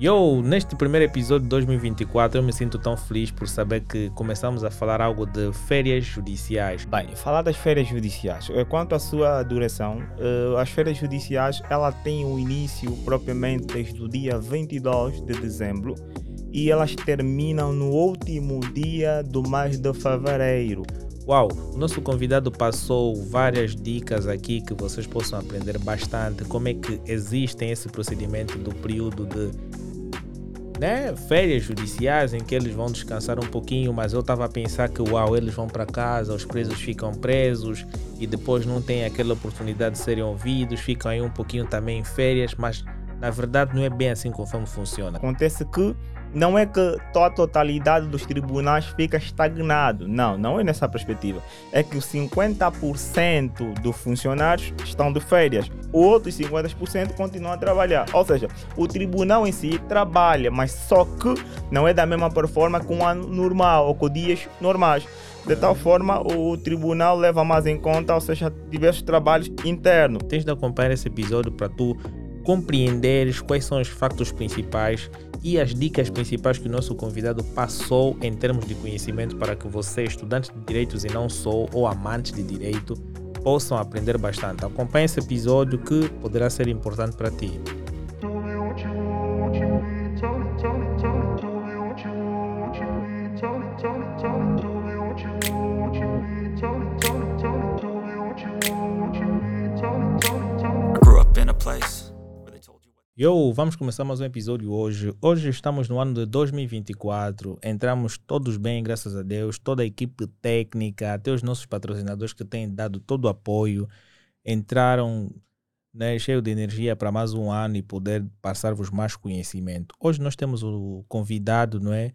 Eu, neste primeiro episódio de 2024, eu me sinto tão feliz por saber que começamos a falar algo de férias judiciais. Bem, falar das férias judiciais. Eh, quanto à sua duração, eh, as férias judiciais ela tem o início propriamente desde o dia 22 de dezembro e elas terminam no último dia do mês de fevereiro. Uau, o nosso convidado passou várias dicas aqui que vocês possam aprender bastante como é que existem esse procedimento do período de né, férias judiciais em que eles vão descansar um pouquinho, mas eu estava a pensar que uau, eles vão para casa, os presos ficam presos e depois não têm aquela oportunidade de serem ouvidos, ficam aí um pouquinho também em férias, mas na verdade não é bem assim conforme funciona. Acontece que não é que a totalidade dos tribunais fica estagnado. Não, não é nessa perspectiva. É que os 50% dos funcionários estão de férias. Outros 50% continuam a trabalhar. Ou seja, o tribunal em si trabalha, mas só que não é da mesma forma com o ano normal ou com dias normais. De tal forma, o tribunal leva mais em conta, ou seja, diversos trabalhos internos. Tens de acompanhar esse episódio para tu compreenderes quais são os factos principais e as dicas principais que o nosso convidado passou em termos de conhecimento para que você, estudante de direitos e não só, ou amante de direito, possam aprender bastante. Acompanhe esse episódio que poderá ser importante para ti. Yo, vamos começar mais um episódio hoje. Hoje estamos no ano de 2024. Entramos todos bem, graças a Deus. Toda a equipe técnica, até os nossos patrocinadores que têm dado todo o apoio, entraram né, cheio de energia para mais um ano e poder passar-vos mais conhecimento. Hoje nós temos o convidado, não é?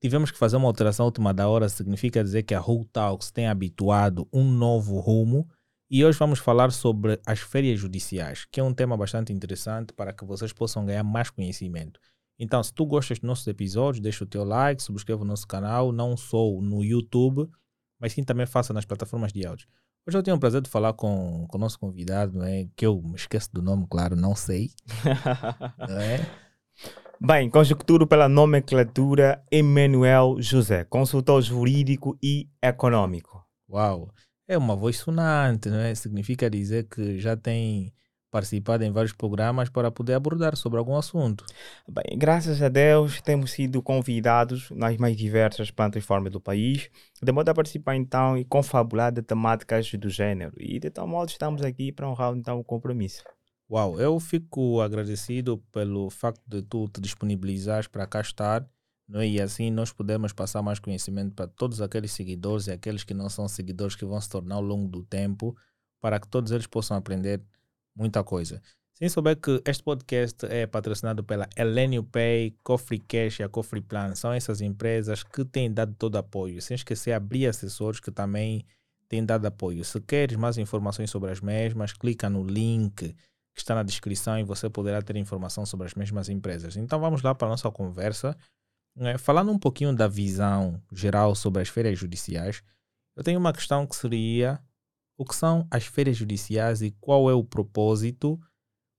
Tivemos que fazer uma alteração última da hora, significa dizer que a Who Talks tem habituado um novo rumo e hoje vamos falar sobre as férias judiciais, que é um tema bastante interessante para que vocês possam ganhar mais conhecimento. Então, se tu gostas dos nossos episódios, deixa o teu like, subscreva o nosso canal, não só no YouTube, mas sim também faça nas plataformas de áudio. Hoje eu tenho o prazer de falar com, com o nosso convidado, é que eu me esqueço do nome, claro, não sei. não é? Bem, conjecturo pela nomenclatura Emanuel José, consultor jurídico e econômico. Uau! É uma voz sonante, não é? Significa dizer que já tem participado em vários programas para poder abordar sobre algum assunto. Bem, graças a Deus temos sido convidados nas mais diversas plataformas do país, de modo a participar então e confabular de temáticas do gênero. E de tal modo estamos aqui para honrar então o compromisso. Uau, eu fico agradecido pelo facto de tu te disponibilizares para cá estar não é? E assim nós podemos passar mais conhecimento para todos aqueles seguidores e aqueles que não são seguidores que vão se tornar ao longo do tempo, para que todos eles possam aprender muita coisa. Sem souber que este podcast é patrocinado pela Elenio Pay, Cofre Cash e a Cofre Plan. São essas empresas que têm dado todo apoio. Sem esquecer abrir assessores que também têm dado apoio. Se queres mais informações sobre as mesmas, clica no link que está na descrição e você poderá ter informação sobre as mesmas empresas. Então vamos lá para a nossa conversa. É, falando um pouquinho da visão geral sobre as férias judiciais, eu tenho uma questão que seria o que são as férias judiciais e qual é o propósito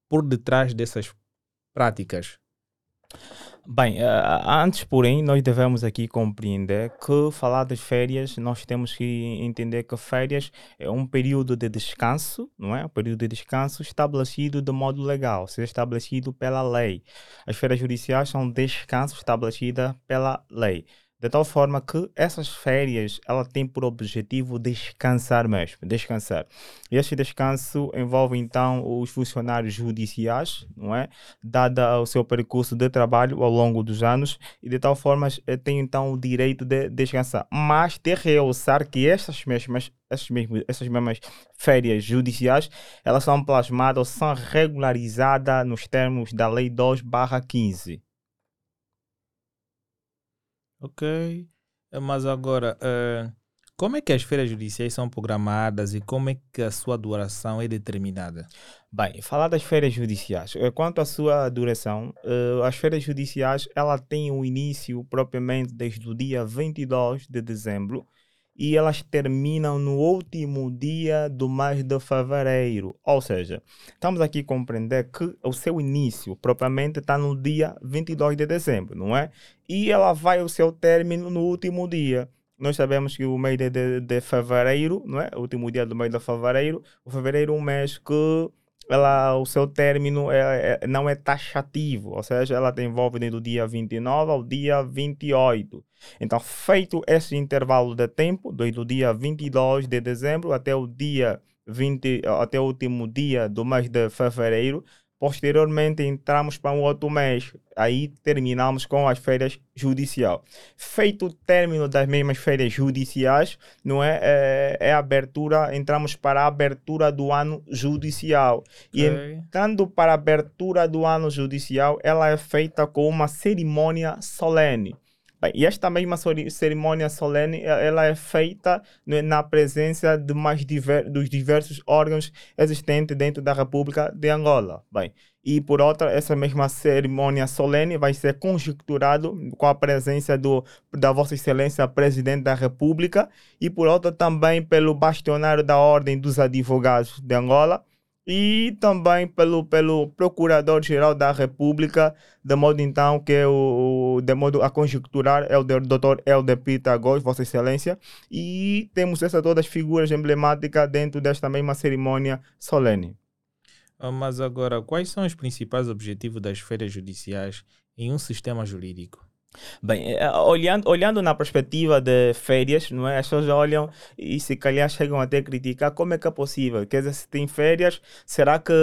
por detrás dessas práticas Bem, uh, antes, porém, nós devemos aqui compreender que falar das férias, nós temos que entender que férias é um período de descanso, não é? Um período de descanso estabelecido de modo legal, seja estabelecido pela lei. As férias judiciais são descanso estabelecidas pela lei. De tal forma que essas férias ela tem por objetivo descansar mesmo, descansar. E este descanso envolve então os funcionários judiciais, não é? Dada o seu percurso de trabalho ao longo dos anos e de tal forma eh, tem então o direito de descansar. Mas ter realçar que essas mesmas essas mesmas, essas mesmas férias judiciais, elas são plasmadas ou são regularizadas nos termos da Lei 2/15. Ok. Eh, mas agora, uh, como é que as feiras judiciais são programadas e como é que a sua duração é determinada? Bem, falar das feiras judiciais. Eh, quanto à sua duração, uh, as feiras judiciais ela tem o início propriamente desde o dia 22 de dezembro e elas terminam no último dia do mês de fevereiro. Ou seja, estamos aqui a compreender que o seu início propriamente está no dia 22 de dezembro, não é? E ela vai ao seu término no último dia. Nós sabemos que o mês de, de, de fevereiro, não é? O último dia do mês de fevereiro, o fevereiro é um mês que ela, o seu término é, é, não é taxativo, ou seja, ela envolve do dia 29 ao dia 28. Então, feito esse intervalo de tempo, do dia 22 de dezembro até o dia 20, até o último dia do mês de fevereiro, Posteriormente entramos para um outro mês, aí terminamos com as férias judiciais. Feito o término das mesmas férias judiciais, não é, é, é abertura, entramos para a abertura do ano judicial. E entrando para a abertura do ano judicial, ela é feita com uma cerimônia solene. Bem, e esta mesma cerimônia solene ela é feita né, na presença de mais diver, dos diversos órgãos existentes dentro da República de Angola. Bem, e por outra, essa mesma cerimônia solene vai ser conjecturado com a presença do, da Vossa Excelência Presidente da República e por outra também pelo bastionário da Ordem dos Advogados de Angola e também pelo, pelo Procurador-Geral da República, de modo então que o, de modo a conjecturar é o Dr. Helder Pita Góes, Vossa Excelência, e temos essas todas as figuras emblemáticas dentro desta mesma cerimônia solene. Ah, mas agora, quais são os principais objetivos das feiras judiciais em um sistema jurídico? Bem, eh, olhando, olhando na perspectiva de férias, não é? as pessoas olham e se calhar chegam até a criticar como é que é possível. Quer dizer, se tem férias, será que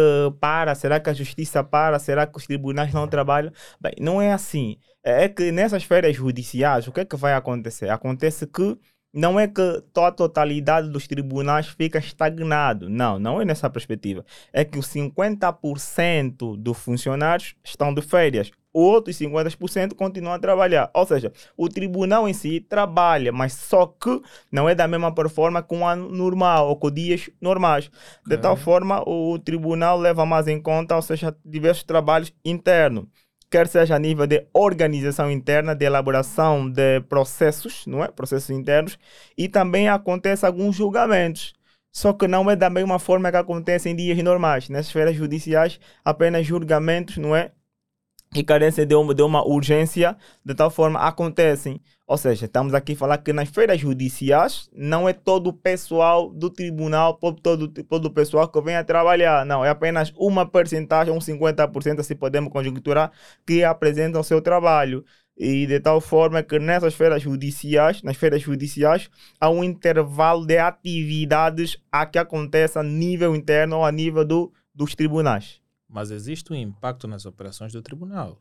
para? Será que a justiça para? Será que os tribunais não trabalham? Bem, não é assim. É que nessas férias judiciais, o que é que vai acontecer? Acontece que não é que a totalidade dos tribunais fica estagnado. Não, não é nessa perspectiva. É que os 50% dos funcionários estão de férias outros 50% continuam a trabalhar. Ou seja, o tribunal em si trabalha, mas só que não é da mesma forma com o ano normal ou com dias normais. De é. tal forma, o tribunal leva mais em conta, ou seja, diversos trabalhos internos quer seja a nível de organização interna, de elaboração de processos, não é? Processos internos, e também acontece alguns julgamentos. Só que não é da mesma forma que acontece em dias normais. Nas esferas judiciais, apenas julgamentos, não é? Que carecem de uma, de uma urgência, de tal forma acontecem. Ou seja, estamos aqui a falar que nas feiras judiciais não é todo o pessoal do tribunal, todo, todo o pessoal que vem a trabalhar. Não, é apenas uma percentagem, um 50%, se podemos conjecturar, que apresenta o seu trabalho. E de tal forma que nessas feiras judiciais, nas feiras judiciais, há um intervalo de atividades a que acontece a nível interno ou a nível do, dos tribunais mas existe um impacto nas operações do tribunal.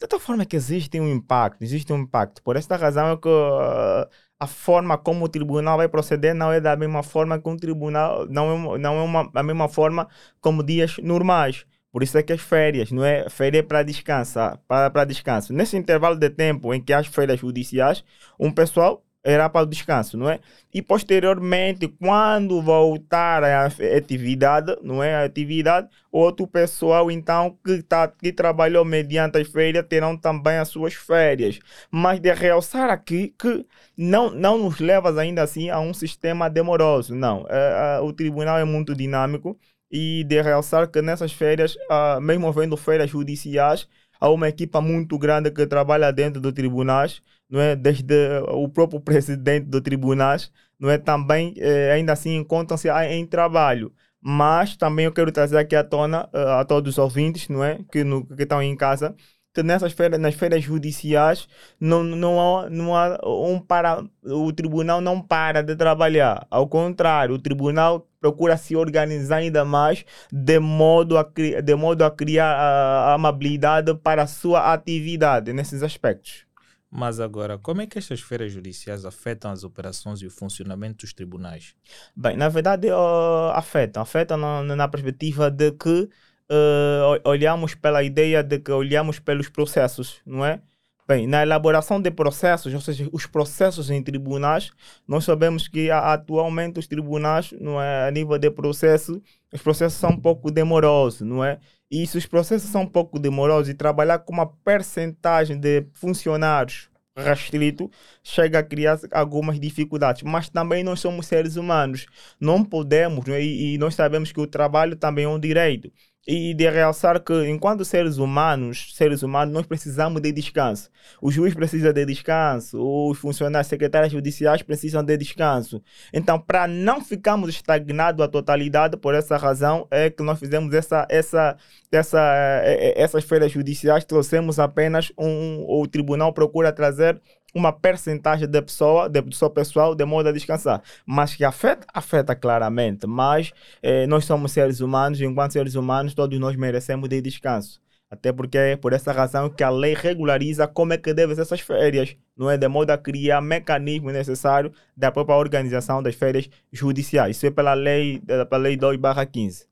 De tal forma que existe um impacto, existe um impacto. Por esta razão é que uh, a forma como o tribunal vai proceder não é da mesma forma que um tribunal, não é, não é uma, a mesma forma como dias normais. Por isso é que as férias, não é? Férias para descansar, para, para descanso. Nesse intervalo de tempo em que as férias judiciais, um pessoal era para o descanso, não é? E posteriormente, quando voltar a atividade, não é? A atividade, outro pessoal então que, tá, que trabalhou mediante as férias terão também as suas férias. Mas de realçar aqui que não, não nos leva ainda assim a um sistema demoroso, não. É, é, o tribunal é muito dinâmico e de realçar que nessas férias, ah, mesmo havendo férias judiciais, há uma equipa muito grande que trabalha dentro dos tribunais, não é? Desde o próprio presidente do tribunais, não é? Também eh, ainda assim encontram-se em trabalho. Mas também eu quero trazer aqui à tona uh, a todos os ouvintes, não é? Que, no, que estão em casa, que nessas feiras, nas feiras judiciais não, não, há, não há um para o tribunal não para de trabalhar ao contrário o tribunal procura se organizar ainda mais de modo a, de modo a criar a, a amabilidade para a sua atividade nesses aspectos mas agora, como é que estas feiras judiciais afetam as operações e o funcionamento dos tribunais? Bem, na verdade, uh, afetam. Afetam na, na perspectiva de que uh, olhamos pela ideia de que olhamos pelos processos, não é? Bem, na elaboração de processos, ou seja, os processos em tribunais, nós sabemos que atualmente os tribunais, não é, a nível de processo, os processos são um pouco demorosos, não é? E se os processos são um pouco demorosos e trabalhar com uma percentagem de funcionários restrito, chega a criar algumas dificuldades. Mas também nós somos seres humanos, não podemos, né? e, e nós sabemos que o trabalho também é um direito e de realçar que enquanto seres humanos, seres humanos, nós precisamos de descanso. O juiz precisa de descanso, os funcionários secretários judiciais precisam de descanso. Então, para não ficarmos estagnados à totalidade, por essa razão é que nós fizemos essa, essa, essa, eh, eh, essas feiras judiciais, trouxemos apenas um, o tribunal procura trazer uma percentagem da pessoa, da pessoa pessoal, de modo a descansar. Mas que afeta, afeta claramente. Mas eh, nós somos seres humanos, e enquanto seres humanos, todos nós merecemos de descanso. Até porque é por essa razão que a lei regulariza como é que devem ser essas férias, não é? De modo a criar mecanismos necessários da própria organização das férias judiciais. Isso é pela lei, pela lei 2/15.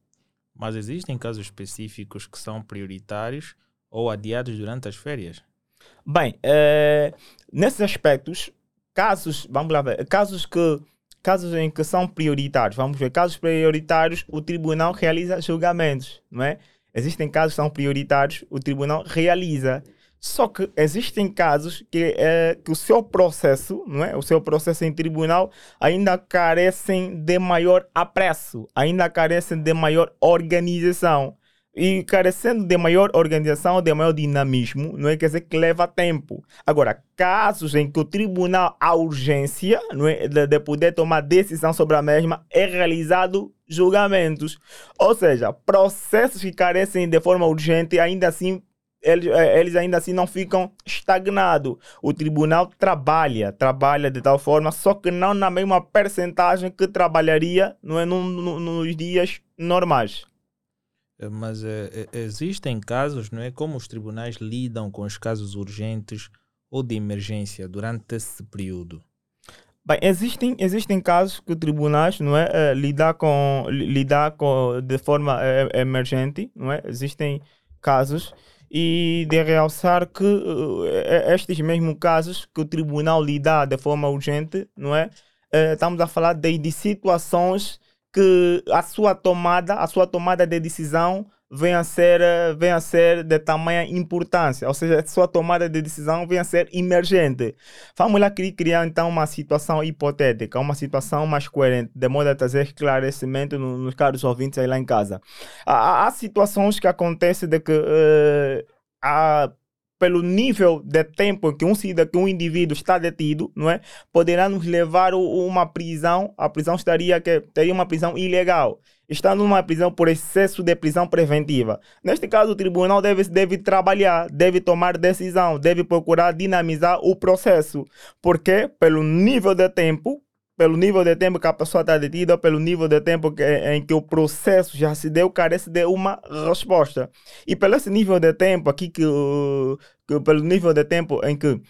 Mas existem casos específicos que são prioritários ou adiados durante as férias? Bem, é, nesses aspectos, casos, vamos lá ver, casos que casos em que são prioritários, vamos ver, casos prioritários, o tribunal realiza julgamentos, não é? Existem casos que são prioritários, o tribunal realiza. Só que existem casos que, é, que o seu processo, não é? O seu processo em tribunal ainda carecem de maior apreço, ainda carecem de maior organização. E carecendo de maior organização, de maior dinamismo, não é quer dizer que leva tempo. Agora, casos em que o tribunal, a urgência não é, de, de poder tomar decisão sobre a mesma, é realizado julgamentos. Ou seja, processos que carecem de forma urgente, ainda assim eles, eh, eles, ainda assim não ficam estagnados. O tribunal trabalha, trabalha de tal forma, só que não na mesma percentagem que trabalharia não é, no, no, nos dias normais. Eh, mas é, existem casos, não é? Como os tribunais lidam com os casos urgentes ou de emergência durante esse período? Bem, existem, existem casos que os tribunais não é, é lidar com lidar com de forma é, emergente, não é? Existem casos e de realçar que uh, estes mesmos casos que o tribunal lidar de forma urgente, não é? Uh, estamos a falar de, de situações que a sua tomada, a sua tomada de decisão vem a ser, vem a ser de tamanha importância, ou seja, a sua tomada de decisão vem a ser emergente. Vamos lá criar então uma situação hipotética, uma situação mais coerente, de modo a trazer esclarecimento nos, nos caros ouvintes aí lá em casa. Há, há situações que acontecem de que uh, há pelo nível de tempo que um que um indivíduo está detido, não é? Poderá nos levar a uma prisão, a prisão estaria que teria uma prisão ilegal. Estando numa prisão por excesso de prisão preventiva. Neste caso, o tribunal deve, deve trabalhar, deve tomar decisão, deve procurar dinamizar o processo. Porque, pelo nível de tempo, pelo nível de tempo que a pessoa está detida, pelo nível de tempo que, em que o processo já se deu, carece de uma resposta. E pelo esse nível de tempo aqui, que, que pelo nível de tempo em que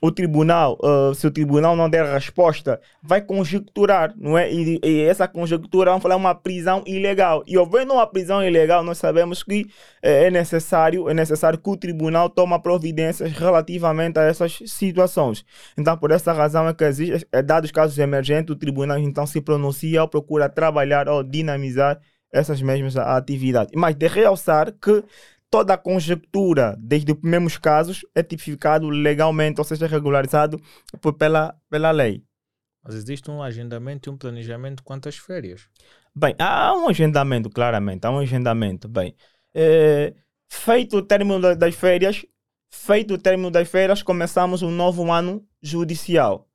o tribunal, uh, se o tribunal não der resposta, vai conjecturar, não é? E, e, essa conjectura, vamos falar, uma prisão ilegal. E havendo uma prisão ilegal, nós sabemos que é, é necessário, é necessário que o tribunal tome providências relativamente a essas situações. Então, por essa razão é que existe, é, dados casos emergentes, o tribunal então se pronuncia ou procura trabalhar ou dinamizar essas mesmas atividades. Mas de realçar que toda a conjectura, desde os primeiros casos, é tipificado legalmente, ou seja, regularizado pela, pela lei. Mas existe um agendamento e um planejamento quanto às férias? Bem, há um agendamento, claramente, há um agendamento. Bem, é, feito o término das férias, feito o término das férias, começamos um novo ano judicial.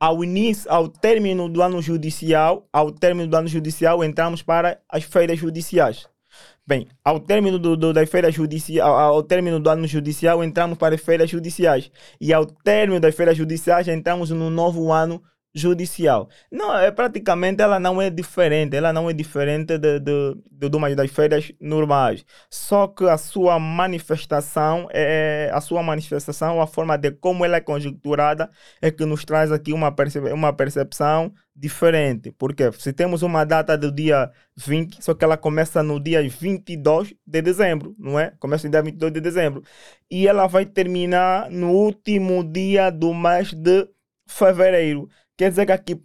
Ao início, ao término do ano judicial, ao término do ano judicial, entramos para as férias judiciais. Bem, ao término do, do, das ao, ao, término do ano judicial, entramos para as feiras judiciais. E ao término das feiras judiciais, entramos no novo ano judicial. Não, é praticamente ela não é diferente, ela não é diferente de, de, de, de uma das feiras normais. Só que a sua manifestação é a sua manifestação, a forma de como ela é conjecturada é que nos traz aqui uma, percep uma percepção diferente. Porque se temos uma data do dia 20, só que ela começa no dia 22 de dezembro, não é? Começa no dia 22 de dezembro. E ela vai terminar no último dia do mês de fevereiro. Quer dizer que aqui,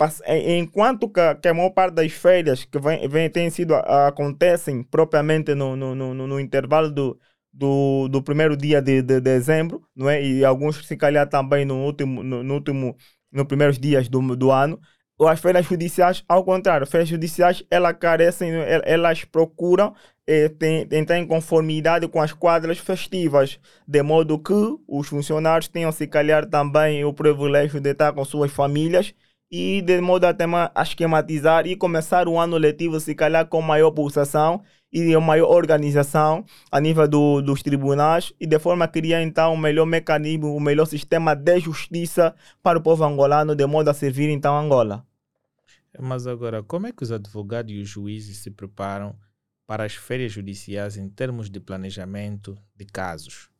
enquanto que, a maior parte das férias que vem, vem, têm sido, acontecem propriamente no, no, no, no intervalo do, do, do primeiro dia de, de dezembro, não é? E alguns se calhar também no último, no, no último, nos primeiros dias do, do ano. As feiras judiciais, ao contrário, as feiras judiciais, elas carecem, elas procuram é, tem, entrar em conformidade com as quadras festivas, de modo que os funcionários tenham, se calhar, também o privilégio de estar com suas famílias e de modo a, tema, esquematizar e começar o ano letivo, se calhar, com maior pulsação e maior organização a nível do, dos tribunais e de forma a criar então um melhor mecanismo, um melhor sistema de justiça para o povo angolano, de modo a servir então Angola. Mas agora, como é que os advogados e os juízes se preparam para as férias judiciais em termos de planejamento de casos?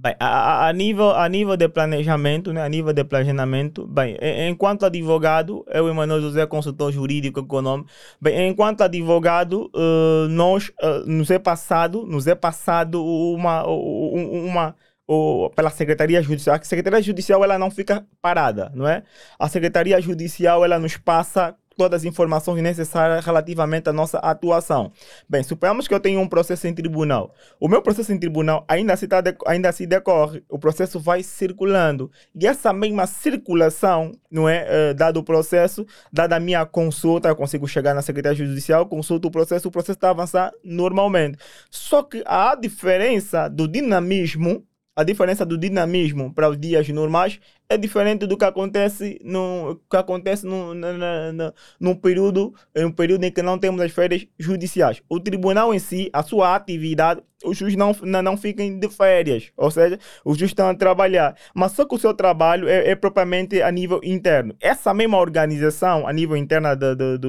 Bem, a, a, nível, a nível de planejamento, né, a nível de planejamento, bem, enquanto advogado, eu, Emanuel José, consultor jurídico econômico, bem, enquanto advogado, uh, nós, uh, nos é passado, nos é passado uma, uma, uma pela Secretaria Judicial. A Secretaria Judicial ela não fica parada, não é? A Secretaria Judicial ela nos passa todas as informações necessárias relativamente à nossa atuação. Bem, suponhamos que eu tenho um processo em tribunal. O meu processo em tribunal ainda se, tá ainda se decorre, o processo vai circulando. E essa mesma circulação, não é, uh, dado o processo, dada a minha consulta, eu consigo chegar na Secretaria Judicial, consulto o processo, o processo está a avançar normalmente. Só que a diferença do dinamismo a diferença do dinamismo para os dias normais é diferente do que acontece no que acontece no, no, no, no, período um período em que não temos as férias judiciais. O tribunal em si, a sua atividade, os juízes não, não, não fiquem de férias, ou seja, os juízes estão a trabalhar, mas só que o seu trabalho é, é propriamente a nível interno. Essa mesma organização a nível interno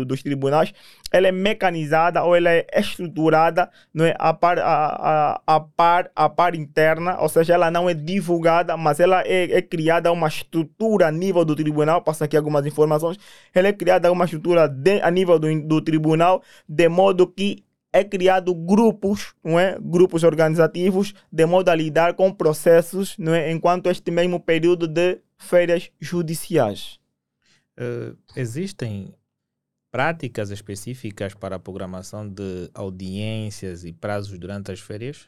dos tribunais, ela é mecanizada ou ela é estruturada não é, a, par, a, a, a, par, a par interna, ou seja, ela não é divulgada, mas ela é, é criada uma estrutura a nível do tribunal, passa aqui algumas informações, ela é criada uma estrutura de, a nível do, do tribunal, de modo que é criado grupos, não é? grupos organizativos, de modo a lidar com processos, não é? enquanto este mesmo período de férias judiciais. Uh, existem práticas específicas para a programação de audiências e prazos durante as férias?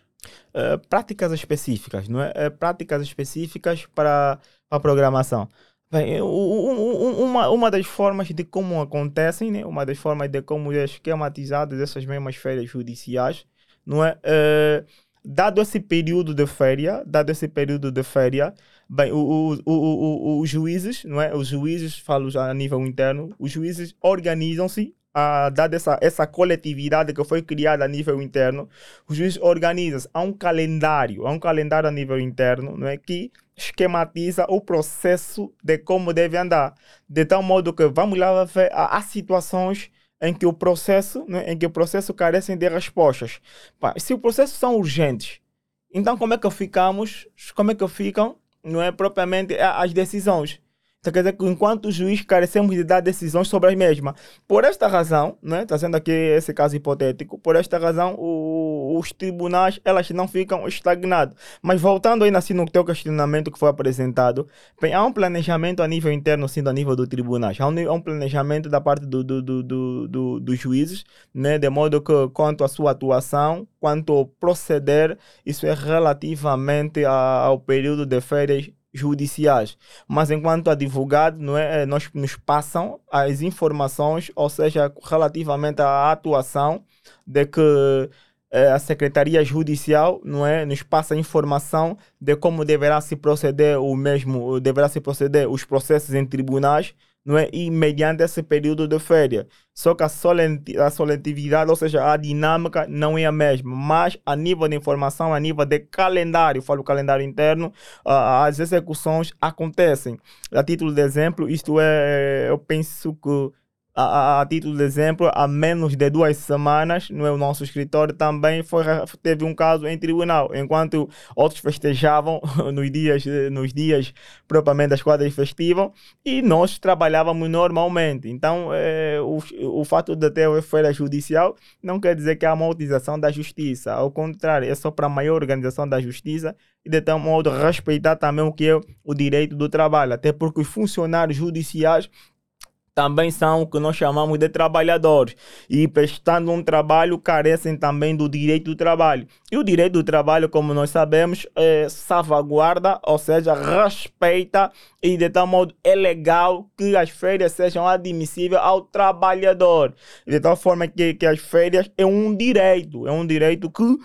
Uh, práticas específicas, não é? Uh, práticas específicas para a programação. Bem, uma, uma das formas de como acontecem, né? uma das formas de como é esquematizadas essas mesmas férias judiciais, não é? Uh, dado esse período de férias, dado esse período de férias, bem, o, o, o, os juízes, não é? Os juízes, falo já a nível interno, os juízes organizam-se a dada essa, essa coletividade que foi criada a nível interno, os juízes organizam há um calendário, há um calendário a nível interno, não é que esquematiza o processo de como deve andar, de tal modo que vamos lá ver há situações em que o processo, né, em que o processo carecem de respostas. se o processo são urgentes, então como é que ficamos, como é que ficam, não é propriamente as decisões? Então, quer dizer que enquanto juiz carecemos de dar decisões sobre as mesmas. Por esta razão, né, trazendo aqui esse caso hipotético, por esta razão o, os tribunais elas não ficam estagnados. Mas voltando aí assim, no teu questionamento que foi apresentado, bem, há um planejamento a nível interno, sim, a nível do tribunais. Há um, há um planejamento da parte do, do, do, do, do, dos juízes, né, de modo que quanto à sua atuação, quanto ao proceder, isso é relativamente ao período de férias judiciais. Mas enquanto advogado, não é, eh, nós nos passam as informações, ou seja, relativamente à atuação de que é, a Secretaria Judicial não é, nos passa informação de como deverá se proceder o mesmo, deverá se proceder os processos em tribunais não é? E mediante esse período de férias. Só que a, solenti a solentividade, ou seja, a dinâmica não é a mesma, mas a nível de informação, a nível de calendário, falo calendário interno, uh, as execuções acontecem. A título de exemplo, isto é, eu penso que a, a, título de exemplo, há menos de duas semanas, no nosso escritório também foi, teve um caso em tribunal, enquanto outros festejavam nos dias, nos dias propriamente das quadras festivas e nós trabalhávamos normalmente. Então, é, o, o fato de ter feira judicial não quer dizer que há uma utilização da justiça, ao contrário, é só para maior organização da justiça e de tal modo respeitar também o que é o direito do trabalho, até porque os funcionários judiciais também são o que nós chamamos de trabalhadores e prestando um trabalho carecem também do direito do trabalho. E o direito do trabalho, como nós sabemos, é salvaguarda, ou seja, respeita e de tal modo é legal que as férias sejam admissíveis ao trabalhador. De tal forma que, que as férias é um direito, é um direito que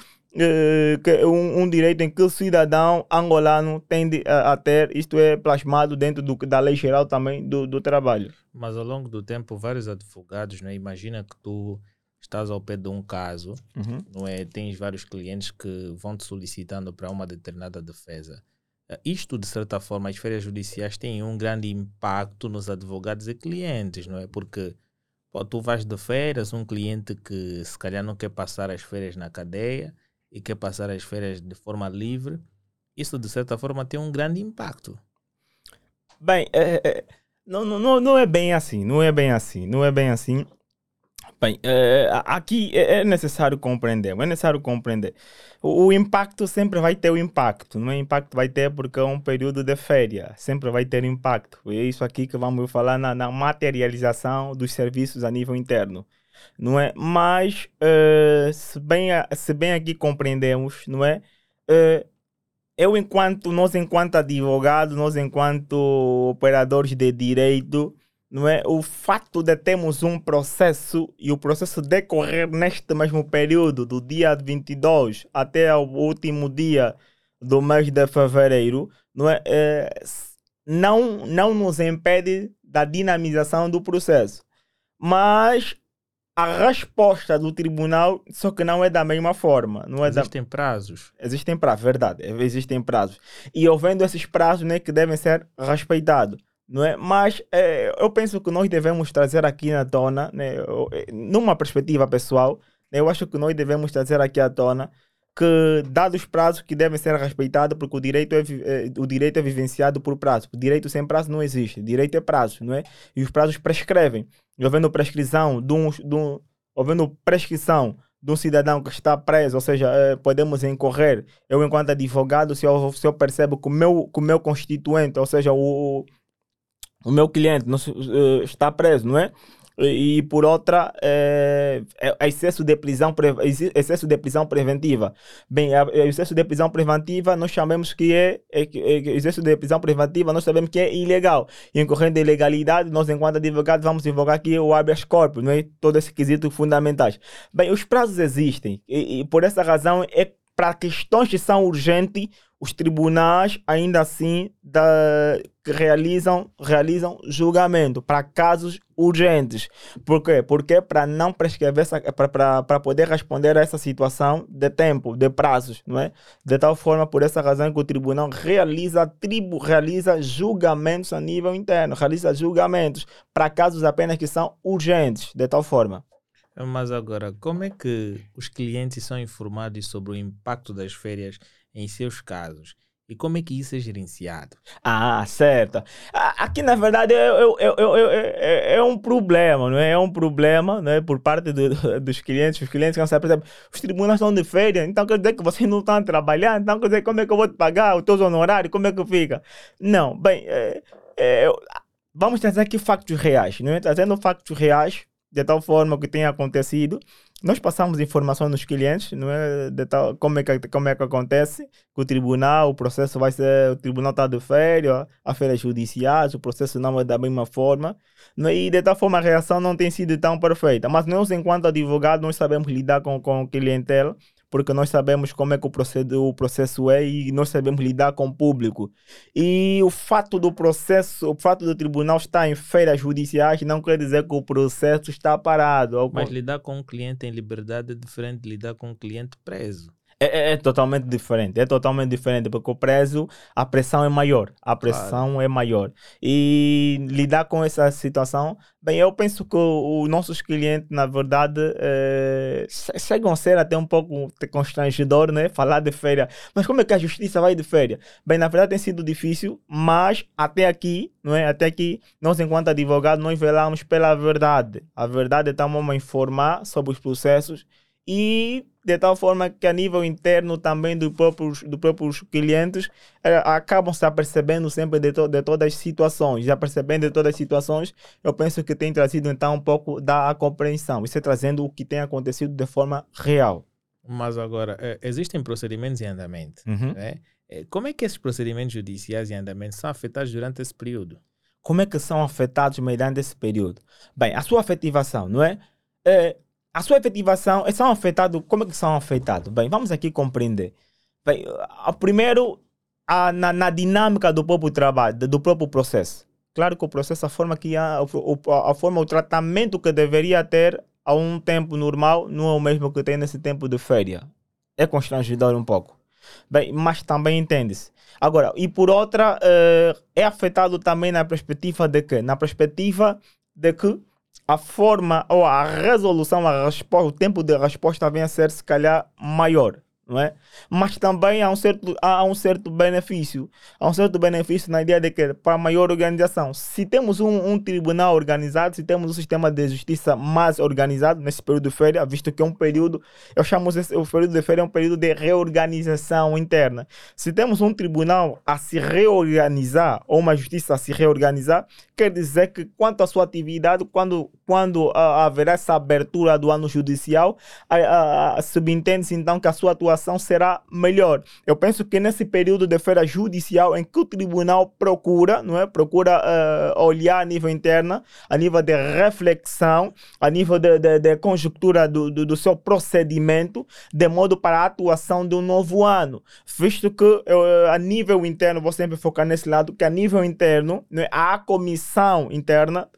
um, um, direito em que o cidadão angolano tem de, a, a, ter, isto é plasmado dentro do, da lei geral também do, do trabalho. Mas ao longo do tempo, vários advogados, né, imagina que tu estás ao pé de um caso, uhum. não é? tens vários clientes que vão te solicitando para uma determinada defesa. Eh, isto, de certa forma, as férias judiciais têm um grande impacto nos advogados e clientes, não é? Porque pô, tu vais de férias, um cliente que se calhar não quer passar as férias na cadeia, e quer passar as férias de forma livre, isso de certa forma tem um grande impacto. Bem, é, é, não, não, não é bem assim, não é bem assim, não é bem assim. Bem, é, aqui é, é necessário compreender, é necessário compreender. O, o, impacto sempre vai ter o impacto, não é? Impacto vai ter porque é um período de férias, sempre vai ter impacto. É isso aqui que vamos falar na, na materialização dos serviços a nível interno não é? Mas uh, se, bem, se bem aqui compreendemos, não é? Uh, eu enquanto, nós enquanto advogados, nós enquanto operadores de direito, não é? O fato de termos um processo e o processo decorrer neste mesmo período, do dia 22 até o último dia do mês de fevereiro, não é? é não, não nos impede da dinamização do processo. Mas a resposta do tribunal, só que não é da mesma forma. Não é existem da... prazos. Existem prazos, verdade. Existem prazos. E havendo esses prazos né, que devem ser respeitados. Não é? Mas é, eu penso que nós devemos trazer aqui na tona, né, é, numa perspectiva pessoal, né, eu acho que nós devemos trazer aqui à tona que, dados os prazos que devem ser respeitados, porque o direito é, é, o direito é vivenciado por prazo. O direito sem prazo não existe. O direito é prazo, não é? E os prazos prescrevem. E havendo prescrição de um, de um, havendo prescrição de um cidadão que está preso, ou seja, é, podemos incorrer, eu enquanto advogado, se eu, se eu percebo que o meu, o meu constituinte, ou seja, o, o meu cliente não, uh, está preso, não é? E por outra é, é excesso de prisão excesso de prisão preventiva. Bem excesso de prisão preventiva nós chamamos que é, é, é, excesso de prisão preventiva nós sabemos que é ilegal. E incorrendo de ilegalidade nós enquanto advogados vamos invocar aqui o habeas corpus não é todo esse quesito fundamentais. Bem os prazos existem. E, e por essa razão é para questões que são urgentes os tribunais ainda assim da, realizam, realizam julgamento para casos urgentes. Por quê? Porque para não prescrever, para poder responder a essa situação de tempo, de prazos, não é? De tal forma, por essa razão que o tribunal realiza, tribu, realiza julgamentos a nível interno, realiza julgamentos para casos apenas que são urgentes, de tal forma. Mas agora, como é que os clientes são informados sobre o impacto das férias em seus casos. E como é que isso é gerenciado? Ah, certo. Aqui, na verdade, é, é, é, é, um problema, não é? É um problema não é? por parte do, dos clientes. Os clientes não sabem, por exemplo, os tribunais estão de férias, então quer dizer que vocês não estão trabalhando, então quer dizer, como é que eu vou te pagar os teus honorários, como é que fica? Não, bem, é, é, vamos trazer aqui factos reais, não é? Trazendo factos reais, de tal forma que tenha acontecido nós passamos informação nos clientes, não é? De tal, como, é que, como é que acontece, que o tribunal, o processo vai ser, o tribunal está de férias, a férias judiciais, o processo não é da mesma forma, não é? e de tal forma a reação não tem sido tão perfeita. Mas nós, enquanto advogados, nós sabemos lidar com, com clientela, porque nós sabemos como é que o processo, o é e nós sabemos lidar com o público. E o fato do processo, o fato do tribunal estar em feiras judiciais não quer dizer que o processo está parado. Mas lidar com um cliente em liberdade é diferente de lidar com um cliente preso. É, é, é, totalmente diferente, é totalmente diferente, porque o preço, a pressão é maior, a pressão claro. é maior. E lidar com essa situação, bem, eu penso que os nossos clientes, na verdade, é, chegam a ser até um pouco constrangedor, né? Falar de feira, mas como é que a justiça vai de feira? Bem, na verdade tem sido difícil, mas até aqui, não é? Até aqui, nós enquanto advogados, nós velamos pela verdade. A verdade estamos a informar sobre os processos e de tal forma que a nível interno também dos próprios, dos próprios clientes eh, acabam se apercebendo sempre de, to, de todas as situações. Já percebendo de todas as situações, eu penso que tem trazido então um pouco da compreensão. Isso é trazendo o que tem acontecido de forma real. Mas agora, eh, existem procedimentos em andamento. Uhum. Né? Eh, como é que esses procedimentos judiciais em andamento são afetados durante esse período? Como é que são afetados mediante esse período? Bem, a sua afetivação, não é? é a sua efetivação, são afetados, como é que são afetados? Bem, vamos aqui compreender. Bem, primeiro, a, na, na, dinâmica do próprio trabalho, do próprio processo. Claro que o processo, a forma que a, a forma, o tratamento que deveria ter a um tempo normal não é o mesmo que tem nesse tempo de férias. É constrangedor um pouco. Bem, mas também entende-se. Agora, e por outra, uh, é afetado também na perspectiva de que? Na perspectiva de que a forma ou a resolução, a resposta, o tempo de resposta vem a ser se calhar maior não é? Mas também há um certo, há um certo benefício. Há um certo benefício na ideia de que, para maior organização, se temos um, um tribunal organizado, se temos um sistema de justiça mais organizado nesse período de férias, visto que é um período, eu chamo esse, o período de férias é um período de reorganização interna. Se temos um tribunal a se reorganizar, ou uma justiça a se reorganizar, quer dizer que quanto à sua atividade, quando, quando uh, haverá essa abertura do ano judicial, uh, uh, subentende-se então que a sua atuação será melhor. Eu penso que nesse período de feira judicial em que o tribunal procura, não é? Procura uh, olhar a nível interno, a nível de reflexão, a nível de, de, de conjuntura do, do, do, seu procedimento, de modo para a atuação de um novo ano. Visto que uh, a nível interno, vou sempre focar nesse lado, que a nível interno, não é? a comissão interna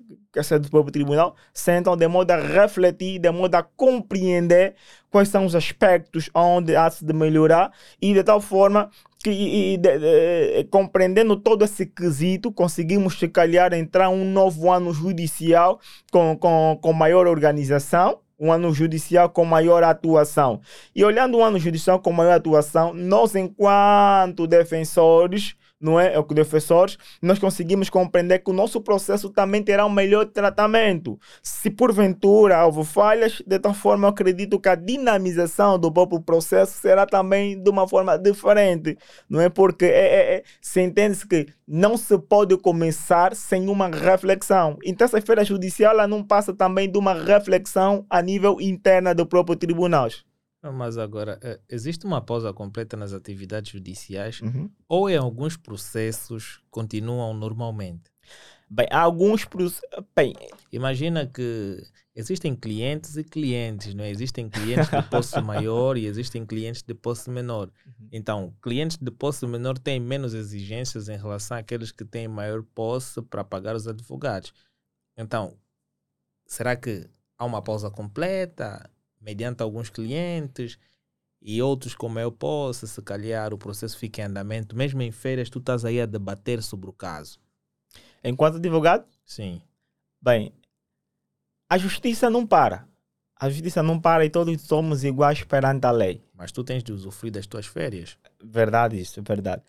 que é do próprio tribunal, sentam de modo a refletir, de modo a compreender quais são os aspectos onde há de melhorar e de tal forma que e, de, de, compreendendo todo esse quesito, conseguimos se calhar entrar um novo ano judicial com, com, com maior organização, um ano judicial com maior atuação. E olhando o ano judicial com maior atuação, nós, enquanto defensores, não é? é o que defensores, nós conseguimos compreender que o nosso processo também terá um melhor tratamento. Se porventura houve falhas, de tal forma eu acredito que a dinamização do próprio processo será também de uma forma diferente, não é? Porque é, é, é se entende-se que não se pode começar sem uma reflexão. Então essa feira judicial ela não passa também de uma reflexão a nível interna do próprio tribunal. Mas agora, eh, existe uma pausa completa nas atividades judiciais uhum. ou em alguns processos continuam normalmente? Bem, há alguns bem Imagina que existem clientes e clientes, não é? Existem clientes de posse maior e existem clientes de posse menor. Uhum. Então, clientes de posse menor têm menos exigências em relação àqueles que têm maior posse para pagar os advogados. Então, será que há uma pausa completa? Mediante alguns clientes e outros como eu posso, se calhar o processo fica em andamento, mesmo em feiras tu estás aí a debater sobre o caso. Enquanto advogado? Sim. Bem, a justiça não para. A justiça não para e todos somos iguais perante a lei. Mas tu tens de usufruir das tuas férias. Verdade, isso, verdade.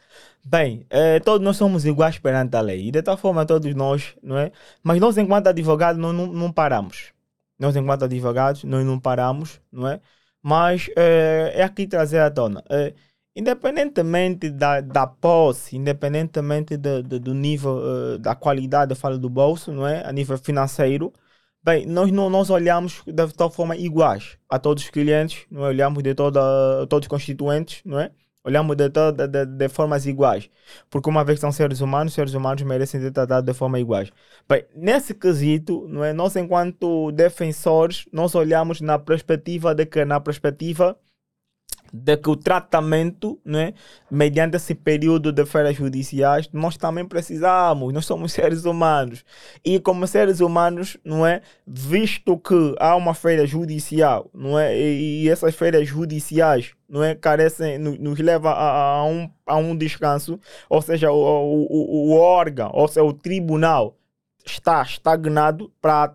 Bem, eh, todos nós somos iguais perante a lei. E de tal forma todos nós, não é? Mas nós, enquanto advogados, não, não, não paramos. Nós, enquanto advogados, nós não paramos, não é? Mas é, é aqui trazer à tona. É, independentemente da, da posse, independentemente do, do, do nível, uh, da qualidade, eu falo do bolso, não é? A nível financeiro, bem, nós não nós olhamos de tal forma iguais a todos os clientes, não é? olhamos de toda, todos os constituintes, não é? Olhamos de, de, de, de, formas iguais. Porque uma vez que são seres humanos, seres humanos merecem ser tratados de forma iguais. Bem, nesse quesito, não é? nós enquanto defensores, nós olhamos na perspectiva de que, na perspectiva de que o tratamento, né, mediante esse período de férias judiciais, nós também precisamos, nós somos seres humanos. E como seres humanos, não é, visto que há uma feira judicial, não é, e, e essas feiras judiciais, não é, carecem, nos, nos leva a, a, um, a um descanso, ou seja, o, o, o órgão, ou seja, o tribunal está estagnado para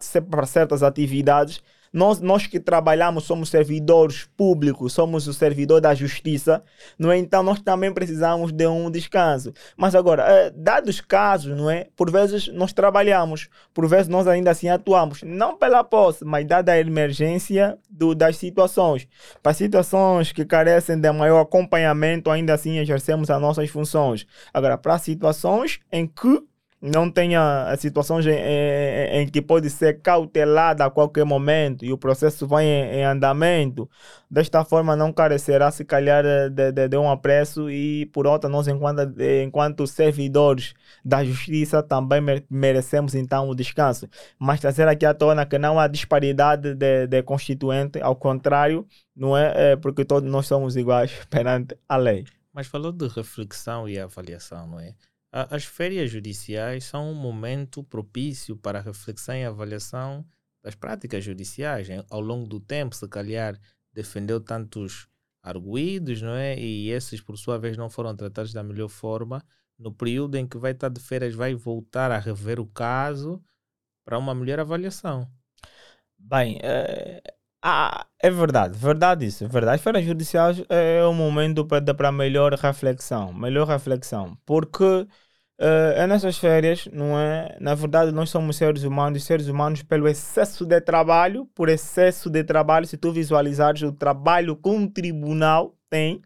certas atividades, nós, nós que trabalhamos somos servidores públicos, somos o servidor da justiça, não é? Então nós também precisamos de um descanso. Mas agora, é, dados casos, não é? Por vezes nós trabalhamos, por vezes nós ainda assim atuamos, não pela posse, mas dada a emergência do, das situações. Para situações que carecem de maior acompanhamento, ainda assim exercemos as nossas funções. Agora, para situações em que não tenha situações em, em, em, que pode ser cautelada a qualquer momento e o processo vai em, em andamento. Desta forma, não carecerá, se calhar, de, de, de, um apreço e, por outra, nós, enquanto, enquanto servidores da justiça, também merecemos, então, o descanso. Mas trazer aqui à tona que não há disparidade de, de constituinte, ao contrário, não é, é porque todos nós somos iguais perante a lei. Mas falou de reflexão e avaliação, não é? As férias judiciais são um momento propício para reflexão e avaliação das práticas judiciais. Ao longo do tempo, se calhar, defendeu tantos arguídos, não é? E esses, por sua vez, não foram tratados da melhor forma. No período em que vai estar de férias, vai voltar a rever o caso para uma melhor avaliação. Bem, é, ah, é verdade, verdade isso, verdade. As férias judiciais é um momento para, para melhor reflexão, melhor reflexão, porque Uh, é nessas férias, não é? Na verdade, nós somos seres humanos, seres humanos, pelo excesso de trabalho, por excesso de trabalho, se tu visualizares o trabalho que um tribunal tem,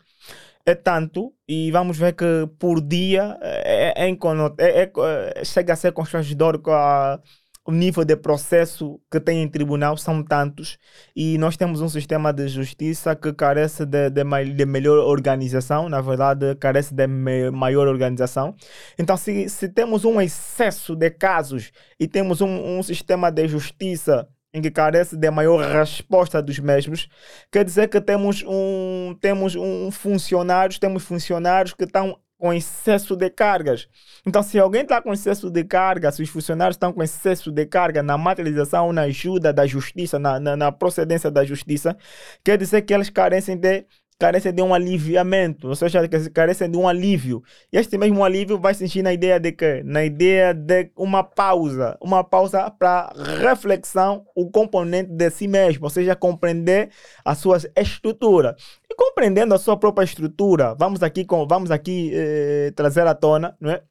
é tanto, e vamos ver que por dia é, é, é, é chega a ser constrangedor com a o nível de processo que tem em tribunal são tantos e nós temos um sistema de justiça que carece de, de, de melhor organização, na verdade, carece de me, maior organização. Então, se, se temos um excesso de casos e temos um, um sistema de justiça em que carece de maior resposta dos mesmos, quer dizer que temos um temos um funcionários, temos funcionários que estão com excesso de cargas. Então, se alguém está com excesso de carga, se os funcionários estão com excesso de carga na materialização, na ajuda da justiça, na, na, na procedência da justiça, quer dizer que eles carecem de carecem de um aliviamento, ou seja, carecem de um alívio. E este mesmo alívio vai sentir na ideia de que? Na ideia de uma pausa, uma pausa para reflexão, o componente de si mesmo, ou seja, compreender a sua estrutura. E compreendendo a sua própria estrutura, vamos aqui, com, vamos aqui eh, trazer à tona, não é?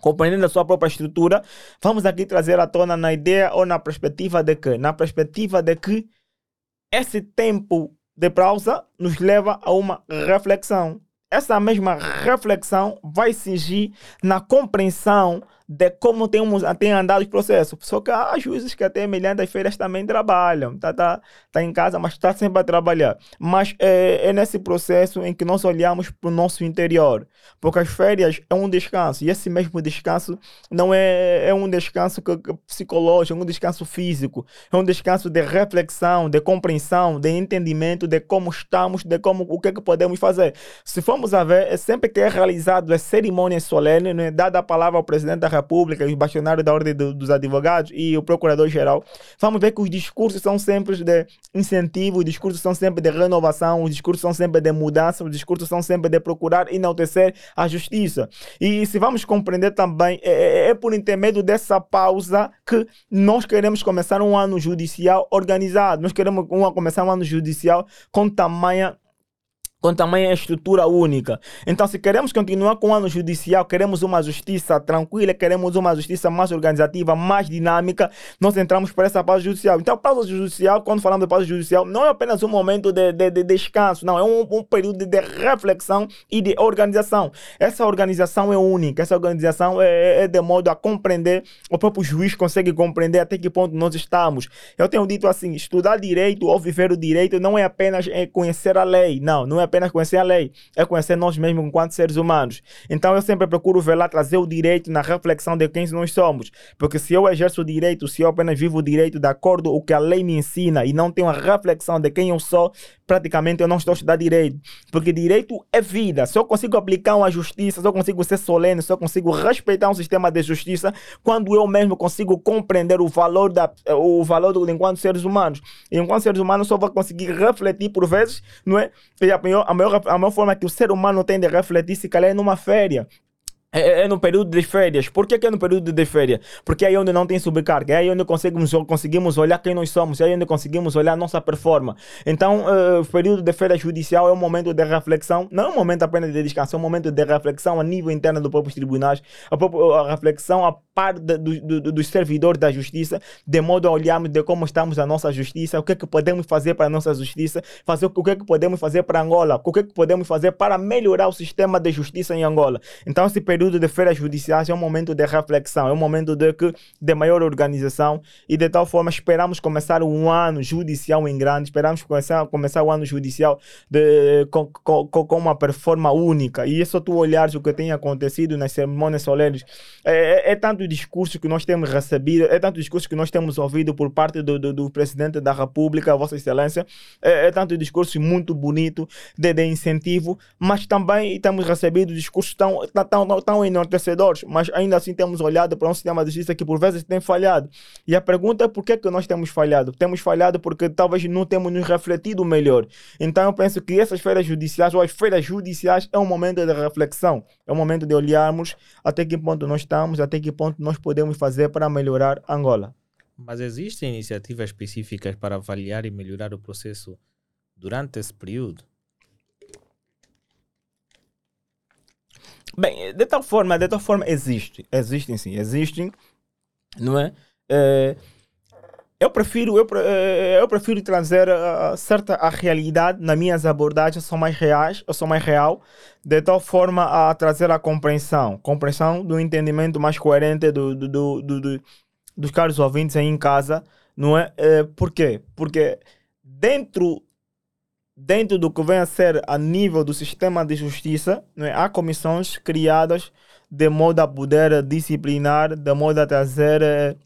compreendendo a sua própria estrutura, vamos aqui trazer à tona na ideia ou na perspectiva de que? Na perspectiva de que esse tempo de pausa nos leva a uma reflexão. Essa mesma reflexão vai surgir na compreensão de como temos, tem andado os processos. Só que há juízes que até mediante as feiras também trabalham, tá, tá, tá em casa, mas está sempre a trabalhar. Mas é, é nesse processo em que nós olhamos para o nosso interior, porque as férias é um descanso, e esse mesmo descanso não é, é um descanso que, psicológico, é um descanso físico, é um descanso de reflexão, de compreensão, de entendimento de como estamos, de como o que, é que podemos fazer. Se formos a ver, é sempre que é realizado a cerimônia solene, né, dada a palavra ao presidente da República, os bastonários da Ordem do, dos Advogados e o Procurador-Geral, vamos ver que os discursos são sempre de incentivo, os discursos são sempre de renovação, os discursos são sempre de mudança, os discursos são sempre de procurar enaltecer a justiça. E se vamos compreender também, é, é, é por intermédio dessa pausa que nós queremos começar um ano judicial organizado, nós queremos um, começar um ano judicial com tamanha com também a estrutura única. Então, se queremos continuar com o ano judicial, queremos uma justiça tranquila, queremos uma justiça mais organizativa, mais dinâmica, nós entramos para essa pausa judicial. Então, a pausa judicial, quando falamos de pausa judicial, não é apenas um momento de, de, de descanso, não, é um, um, período de reflexão e de organização. Essa organização é única, essa organização é, é, é de modo a compreender, o próprio juiz consegue compreender até que ponto nós estamos. Eu tenho dito assim, estudar direito ou viver o direito não é apenas é conhecer a lei, não, não é apenas conhecer a lei, é conhecer nós mesmos enquanto seres humanos. Então eu sempre procuro ver lá, trazer o direito na reflexão de quem nós somos. Porque se eu exerço o direito, se eu apenas vivo o direito de acordo com o que a lei me ensina e não tenho a reflexão de quem eu sou, praticamente eu não estou a estudar direito. Porque direito é vida. Eu consigo aplicar uma justiça, eu consigo ser solene, eu consigo respeitar um sistema de justiça, quando eu mesmo consigo compreender o valor, da, o valor do enquanto seres humanos. E enquanto seres humanos só vou conseguir refletir por vezes, não é? E a maior, a maior, a maior forma que o ser humano tem de refletir, se calhar, é numa férias é, é, no período de férias. Por que, que, é no período de férias? Porque é aí onde não tem sobrecarga, é aí onde conseguimos, conseguimos olhar quem nós somos, é aí onde conseguimos olhar a nossa performance. Então, uh, o período de férias judicial é um momento de reflexão, não é um momento apenas de descanso, é um momento de reflexão a nível interno dos próprios tribunais, a, a reflexão a par do, do, dos servidores da justiça, de modo a olharmos de como estamos a nossa justiça, o que é que podemos fazer para a nossa justiça, fazer o que é que podemos fazer para Angola, o que é que podemos fazer para melhorar o sistema de justiça em Angola. Então, esse período período de férias judiciais é um momento de reflexão, é um momento de, que, de maior organização e de tal forma esperamos começar um ano judicial em grande, esperamos começar, começar o ano judicial de, com, com, com uma performance única. E isso tu olhares o que tem acontecido nas cerimônias solenes, é, é, é, tanto discurso que nós temos recebido, é tanto discurso que nós temos ouvido por parte do, do, do Presidente da República, Vossa Excelência, é, é tanto discurso muito bonito de, de incentivo, mas também temos recebido discursos tão, tão, tão, tão são enaltecedores, mas ainda assim temos olhado para um sistema de justiça que por vezes tem falhado. E a pergunta é por que, que nós temos falhado? Temos falhado porque talvez não temos nos refletido melhor. Então eu penso que essas feiras judiciais ou as feiras judiciais é um momento de reflexão, é um momento de olharmos até que ponto nós estamos, até que ponto nós podemos fazer para melhorar Angola. Mas existem iniciativas específicas para avaliar e melhorar o processo durante esse período? Bem, de tal forma, de tal forma existe, existem sim, existem, não é? é eu prefiro, eu, é, eu prefiro trazer uh, certa a realidade nas minhas abordagens, são mais reais, eu sou mais real, de tal forma a trazer a compreensão, compreensão do entendimento mais coerente do, do, do, do dos caros ouvintes aí em casa, não é? é por quê? Porque dentro dentro do que vem a ser a nível do sistema de justiça, né, há comissões criadas de modo a poder disciplinar, de modo a trazer, eh,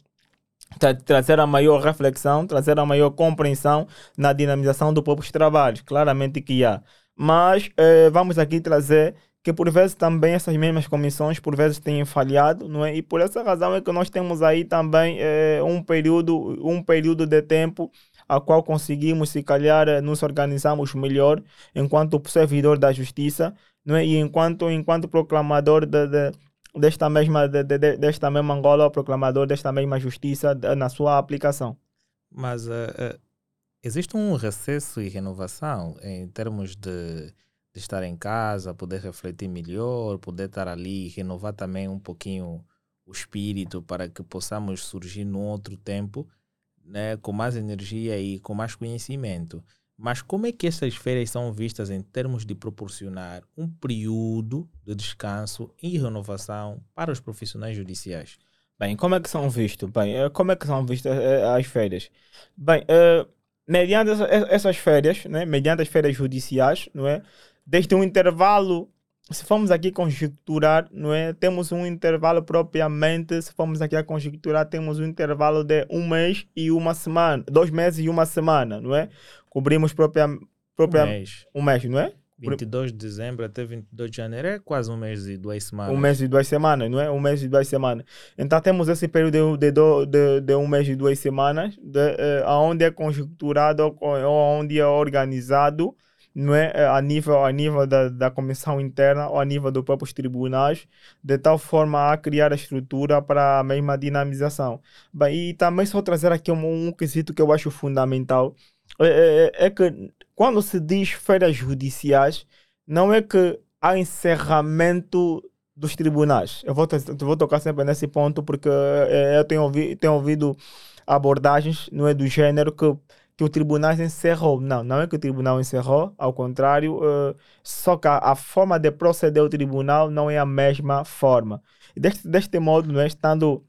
tra trazer a maior reflexão, trazer a maior compreensão na dinamização do próprio trabalho. Claramente que há. Mas eh, vamos aqui trazer que por vezes também essas mesmas comissões por vezes têm falhado, não é? E por essa razão é que nós temos aí também eh, um período um período de tempo a qual conseguimos, se calhar, eh, nos organizamos melhor enquanto servidor da justiça não é? e enquanto, enquanto proclamador de, de desta mesma, de, de, desta mesma Angola, proclamador desta mesma justiça na sua aplicação. Mas uh, uh, existe um recesso e renovação em termos de, de estar em casa, poder refletir melhor, poder estar ali, renovar também um pouquinho o espírito para que possamos surgir num outro tempo né, com mais energia e com mais conhecimento. Mas como é que essas férias são vistas em termos de proporcionar um período de descanso e renovação para os profissionais judiciais? Bem, como é que são vistos? Bem, eh, como é que são vistas eh, as férias? Bem, uh, mediante essas férias, né, mediante as férias judiciais, não é? Desde um intervalo se formos aqui conjecturar, não é? Temos um intervalo propriamente, se formos aqui a conjecturar, temos um intervalo de um mês e uma semana, dois meses e uma semana, não é? Cobrimos propria, propria, um mês. Um mês, não é? 22 de dezembro até 22 de janeiro é quase um mês e duas semanas. Um mês e duas semanas, não é? Um mês e duas semanas. Então temos esse período de, de, de, de um mês e duas semanas, de, eh, onde é conjecturado ou onde é organizado não é eh, a nível a nível da, da comissão interna ou a nível dos próprios tribunais de tal forma a criar a estrutura para a mesma dinamização Bem, e também só trazer aqui um, um quesito que eu acho fundamental é, é, é, é que quando se diz feiras judiciais não é que há encerramento dos tribunais. Eu vou, vou tocar sempre nesse ponto porque é, eu tenho, ouvi, tenho ouvido abordagens não é do gênero que que o tribunal encerrou. Não, não é que o tribunal encerrou, ao contrário, uh, só que a, a, forma de proceder o tribunal não é a mesma forma. Deste, deste modo, não é, estando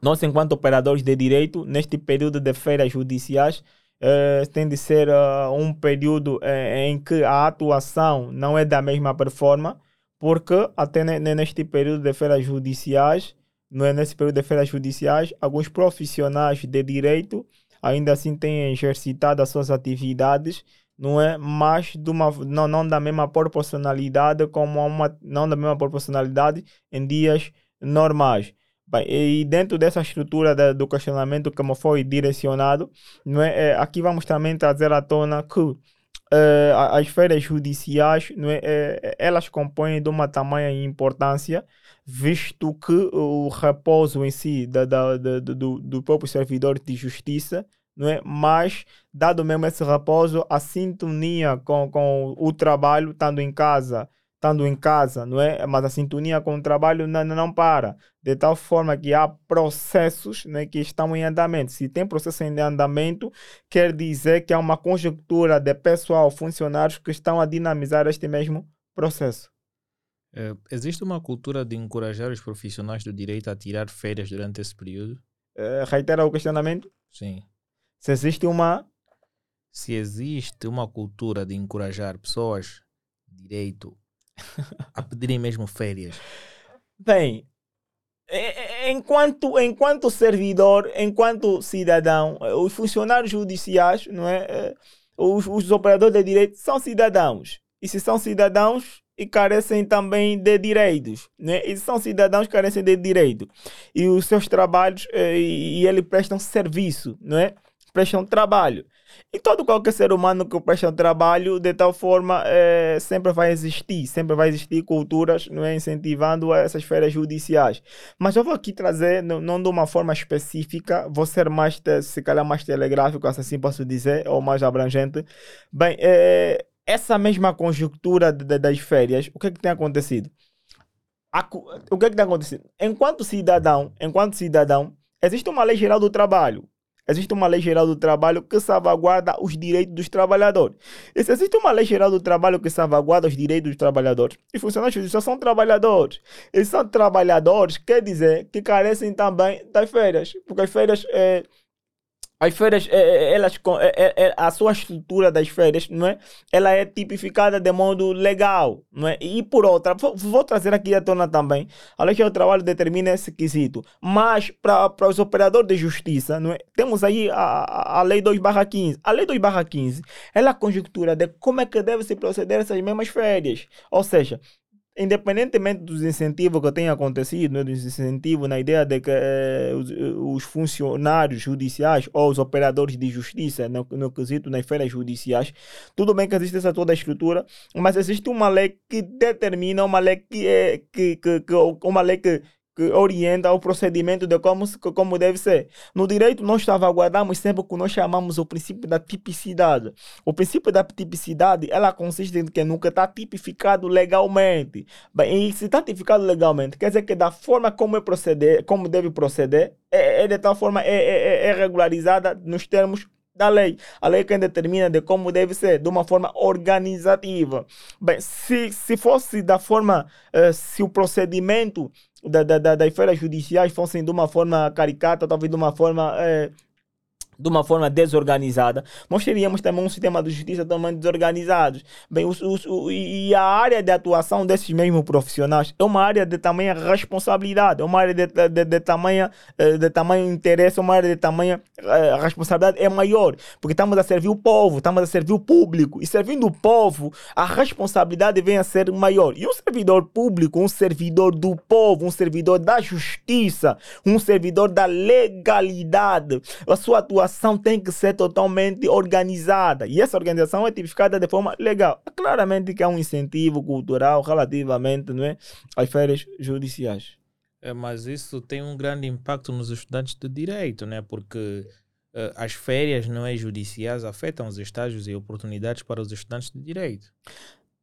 nós, enquanto operadores de direito, neste período de feiras judiciais, uh, tem de ser uh, um período em que a atuação não é da mesma performance, porque até neste período de feiras judiciais, não é nesse período de feiras judiciais, alguns profissionais de direito ainda assim têm exercitado as suas atividades, não é? Mas de uma, não, não da mesma proporcionalidade como uma, não da mesma proporcionalidade em dias normais. Bem, e dentro dessa estrutura de, do questionamento que me foi direcionado, não é? é? aqui vamos também trazer à tona que uh, as férias judiciais, não é, é, elas compõem de uma tamanha importância, visto que o repouso em si da, da, da, do, do próprio servidor de justiça não é? Mas, dado mesmo esse repouso, a sintonia com, com o trabalho, estando em casa, estando em casa, não é? Mas a sintonia com o trabalho não, não para. De tal forma que há processos né, que estão em andamento. Se tem processo em andamento, quer dizer que há uma conjuntura de pessoal, funcionários que estão a dinamizar este mesmo processo. É, existe uma cultura de encorajar os profissionais do direito a tirar férias durante esse período? É, reitera o questionamento? Sim. Se existe uma. Se existe uma cultura de encorajar pessoas direito a pedirem mesmo férias. Bem, enquanto, enquanto servidor, enquanto cidadão, os funcionários judiciais, não é? Eh, os, os operadores de direito são cidadãos. E se são cidadãos, e carecem também de direitos, né? E são cidadãos que carecem de direito. E os seus trabalhos, eh, e, e eles prestam serviço, não é? prestam trabalho. E todo qualquer ser humano que presta trabalho, de tal forma, é, sempre vai existir, sempre vai existir culturas não é, incentivando essas férias judiciais. Mas eu vou aqui trazer, não, não de uma forma específica, vou ser mais, se calhar mais telegráfico, assim posso dizer, ou mais abrangente. Bem, é, essa mesma conjuntura de, de, das férias, o que, é que tem acontecido? A, o que, é que tem acontecido? Enquanto cidadão, enquanto cidadão, existe uma lei geral do trabalho Existe uma lei geral do trabalho que salvaguarda os direitos dos trabalhadores. E se existe uma lei geral do trabalho que salvaguarda os direitos dos trabalhadores, os funcionários judiciais são trabalhadores. Eles são trabalhadores, quer dizer que carecem também das férias, porque as férias é, as férias, é, é, elas, é, a sua estrutura das férias, não é? Ela é tipificada de modo legal, não é? E por outra, vou, trazer aqui à tona também, a lei do trabalho determina esse quesito, mas para os operadores de justiça, não é? Temos aí a, a lei 2/15. A lei 2/15, ela é a conjuntura de como é que deve se proceder essas mesmas férias. Ou seja, independentemente dos incentivos que tenham acontecido, né, dos incentivos na ideia de que eh, os, os, funcionários judiciais ou os operadores de justiça, no, no quesito nas feiras judiciais, tudo bem que existe essa toda estrutura, mas existe uma lei que determina, uma lei que, é, que, que, que uma lei que que orienta o procedimento de como, como deve ser. No direito, nós salvaguardamos sempre o que nós chamamos o princípio da tipicidade. O princípio da tipicidade, ela consiste em que nunca está tipificado legalmente. Bem, e se está tipificado legalmente, quer dizer que da forma como, é proceder, como deve proceder, é, é de tal forma, é, é, é regularizada nos termos da lei. A lei quem determina de como deve ser, de uma forma organizativa. Bem, se, se fosse da forma, uh, se o procedimento da, da, das feiras judiciais fossem de uma forma caricata, talvez de uma forma é, de uma forma desorganizada, nós teríamos também um sistema de justiça também desorganizado. Bem, os, os, o, e a área de atuação desses mesmos profissionais é uma área de tamanha responsabilidade, é uma área de, de, de, tamanha, eh, de tamanho interesse, é uma área de tamanha uh, responsabilidade é maior, porque estamos a servir o povo, estamos a servir o público, e servindo o povo, a responsabilidade vem a ser maior. E um servidor público, um servidor do povo, um servidor da justiça, um servidor da legalidade, a sua atuação tem que ser totalmente organizada e essa organização é tipificada de forma legal. Claramente que há um incentivo cultural relativamente não é, às férias judiciais. É, mas isso tem um grande impacto nos estudantes de direito, né? porque uh, as férias não é, judiciais afetam os estágios e oportunidades para os estudantes de direito.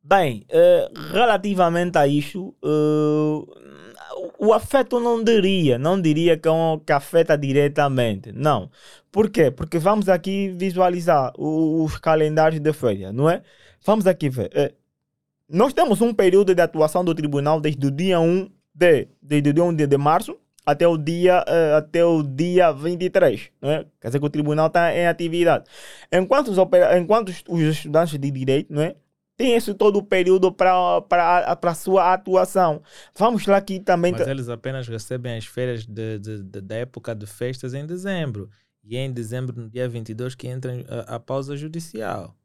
Bem, uh, relativamente a isso, uh, o afeto não diria, não diria que, é que afeta diretamente, não. Por quê? Porque vamos aqui visualizar os, calendários de férias, não é? Vamos aqui ver. É, nós temos um período de atuação do tribunal desde o dia 1 de, desde o dia 1 de, de março até o dia uh, até o dia 23, não é? Quer dizer que o tribunal está em atividade. Enquanto os, enquanto os estudantes de direito, não é? tem esse todo o período para a sua atuação. Vamos lá aqui também. Mas eles apenas recebem as férias de, de, de, da época de festas em dezembro. E é em dezembro, no dia 22, que entra a, a pausa judicial.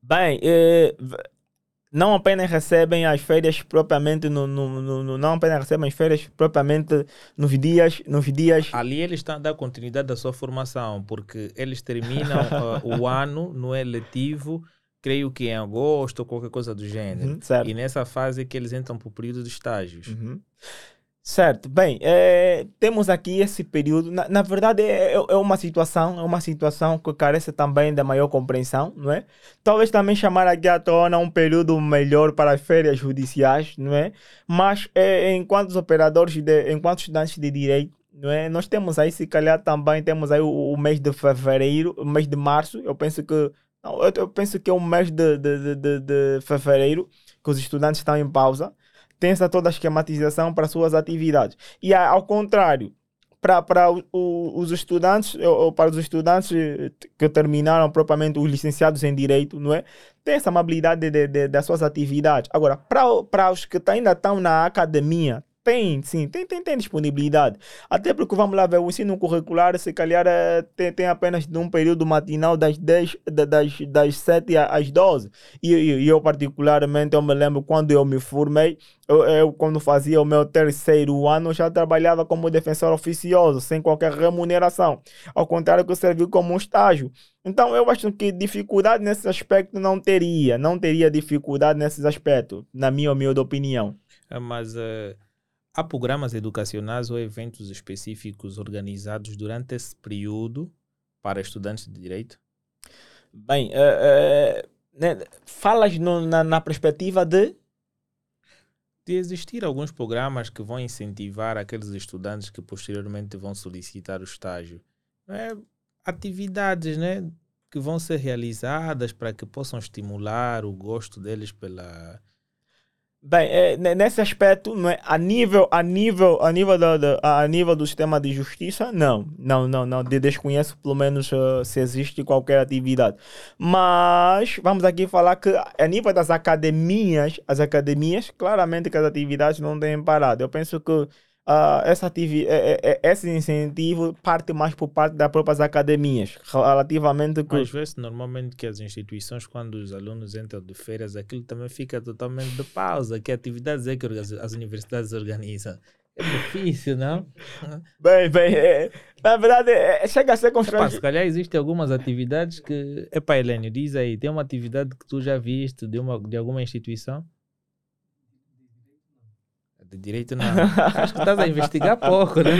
Bem, eh, não apenas recebem as férias propriamente no, no, no, não apenas recebem as férias propriamente nos dias nos dias ali eles estão a dar continuidade da sua formação porque eles terminam uh, o ano no eletivo creio que em agosto ou qualquer coisa do gênero. Uhum. E nessa fase é que eles entram para o período de estágios. Uhum. Certo, bem, é, temos aqui esse período. Na, na verdade, é, é, é uma situação, é uma situação que carece também da maior compreensão, não é? Talvez também chamar aqui à tona um período melhor para as férias judiciais, não é? Mas é, enquanto operadores, de, enquanto estudantes de direito, não é? Nós temos aí, se calhar também temos aí o, o mês de fevereiro, o mês de março. Eu penso que eu, eu penso que é o mês de, de, de, de fevereiro que os estudantes estão em pausa tem essa toda a esquematização para suas atividades. E ao contrário, para, para os estudantes, ou para os estudantes que terminaram propriamente os licenciados em Direito, não é? Tem essa amabilidade de, de, de das suas atividades. Agora, para, para os que ainda estão na academia, tem, sim, tem, tem, tem disponibilidade. Até porque, vamos lá ver, o ensino curricular, se calhar, é, tem, tem apenas de um período matinal das, 10, das, das 7 às 12. E, e, eu, particularmente, eu me lembro quando eu me formei, eu, eu, quando fazia o meu terceiro ano, já trabalhava como defensor oficioso, sem qualquer remuneração. Ao contrário que eu servi como um estágio. Então, eu acho que dificuldade nesse aspecto não teria. Não teria dificuldade nesses aspectos, na minha humilde opinião. É, mas... Uh Há programas educacionais ou eventos específicos organizados durante esse período para estudantes de direito? Bem, uh, uh, né, falas no, na, na perspectiva de de existir alguns programas que vão incentivar aqueles estudantes que posteriormente vão solicitar o estágio. É, atividades né, que vão ser realizadas para que possam estimular o gosto deles pela, Bem, é, nesse aspecto, não é, a nível, a nível, a nível do, a nível do sistema de justiça, não, não, não, não, desconheço pelo menos uh, se existe qualquer atividade. Mas vamos aqui falar que a nível das academias, as academias, claramente que as atividades não têm parado. Eu penso que uh, essa ativi é, é, esse incentivo parte mais por parte das próprias academias, relativamente... Que... Às vezes, normalmente, que as instituições, quando os alunos entram de férias, aquilo também fica totalmente de pausa, que atividades é que as universidades organizam. É difícil, não? Bem, bem, é, na verdade, é, chega a ser constrangedor. Se calhar existem algumas atividades que. Epá, Helênio, diz aí, tem uma atividade que tu já viste de, uma, de alguma instituição? De direito não. Acho que estás a investigar pouco, né?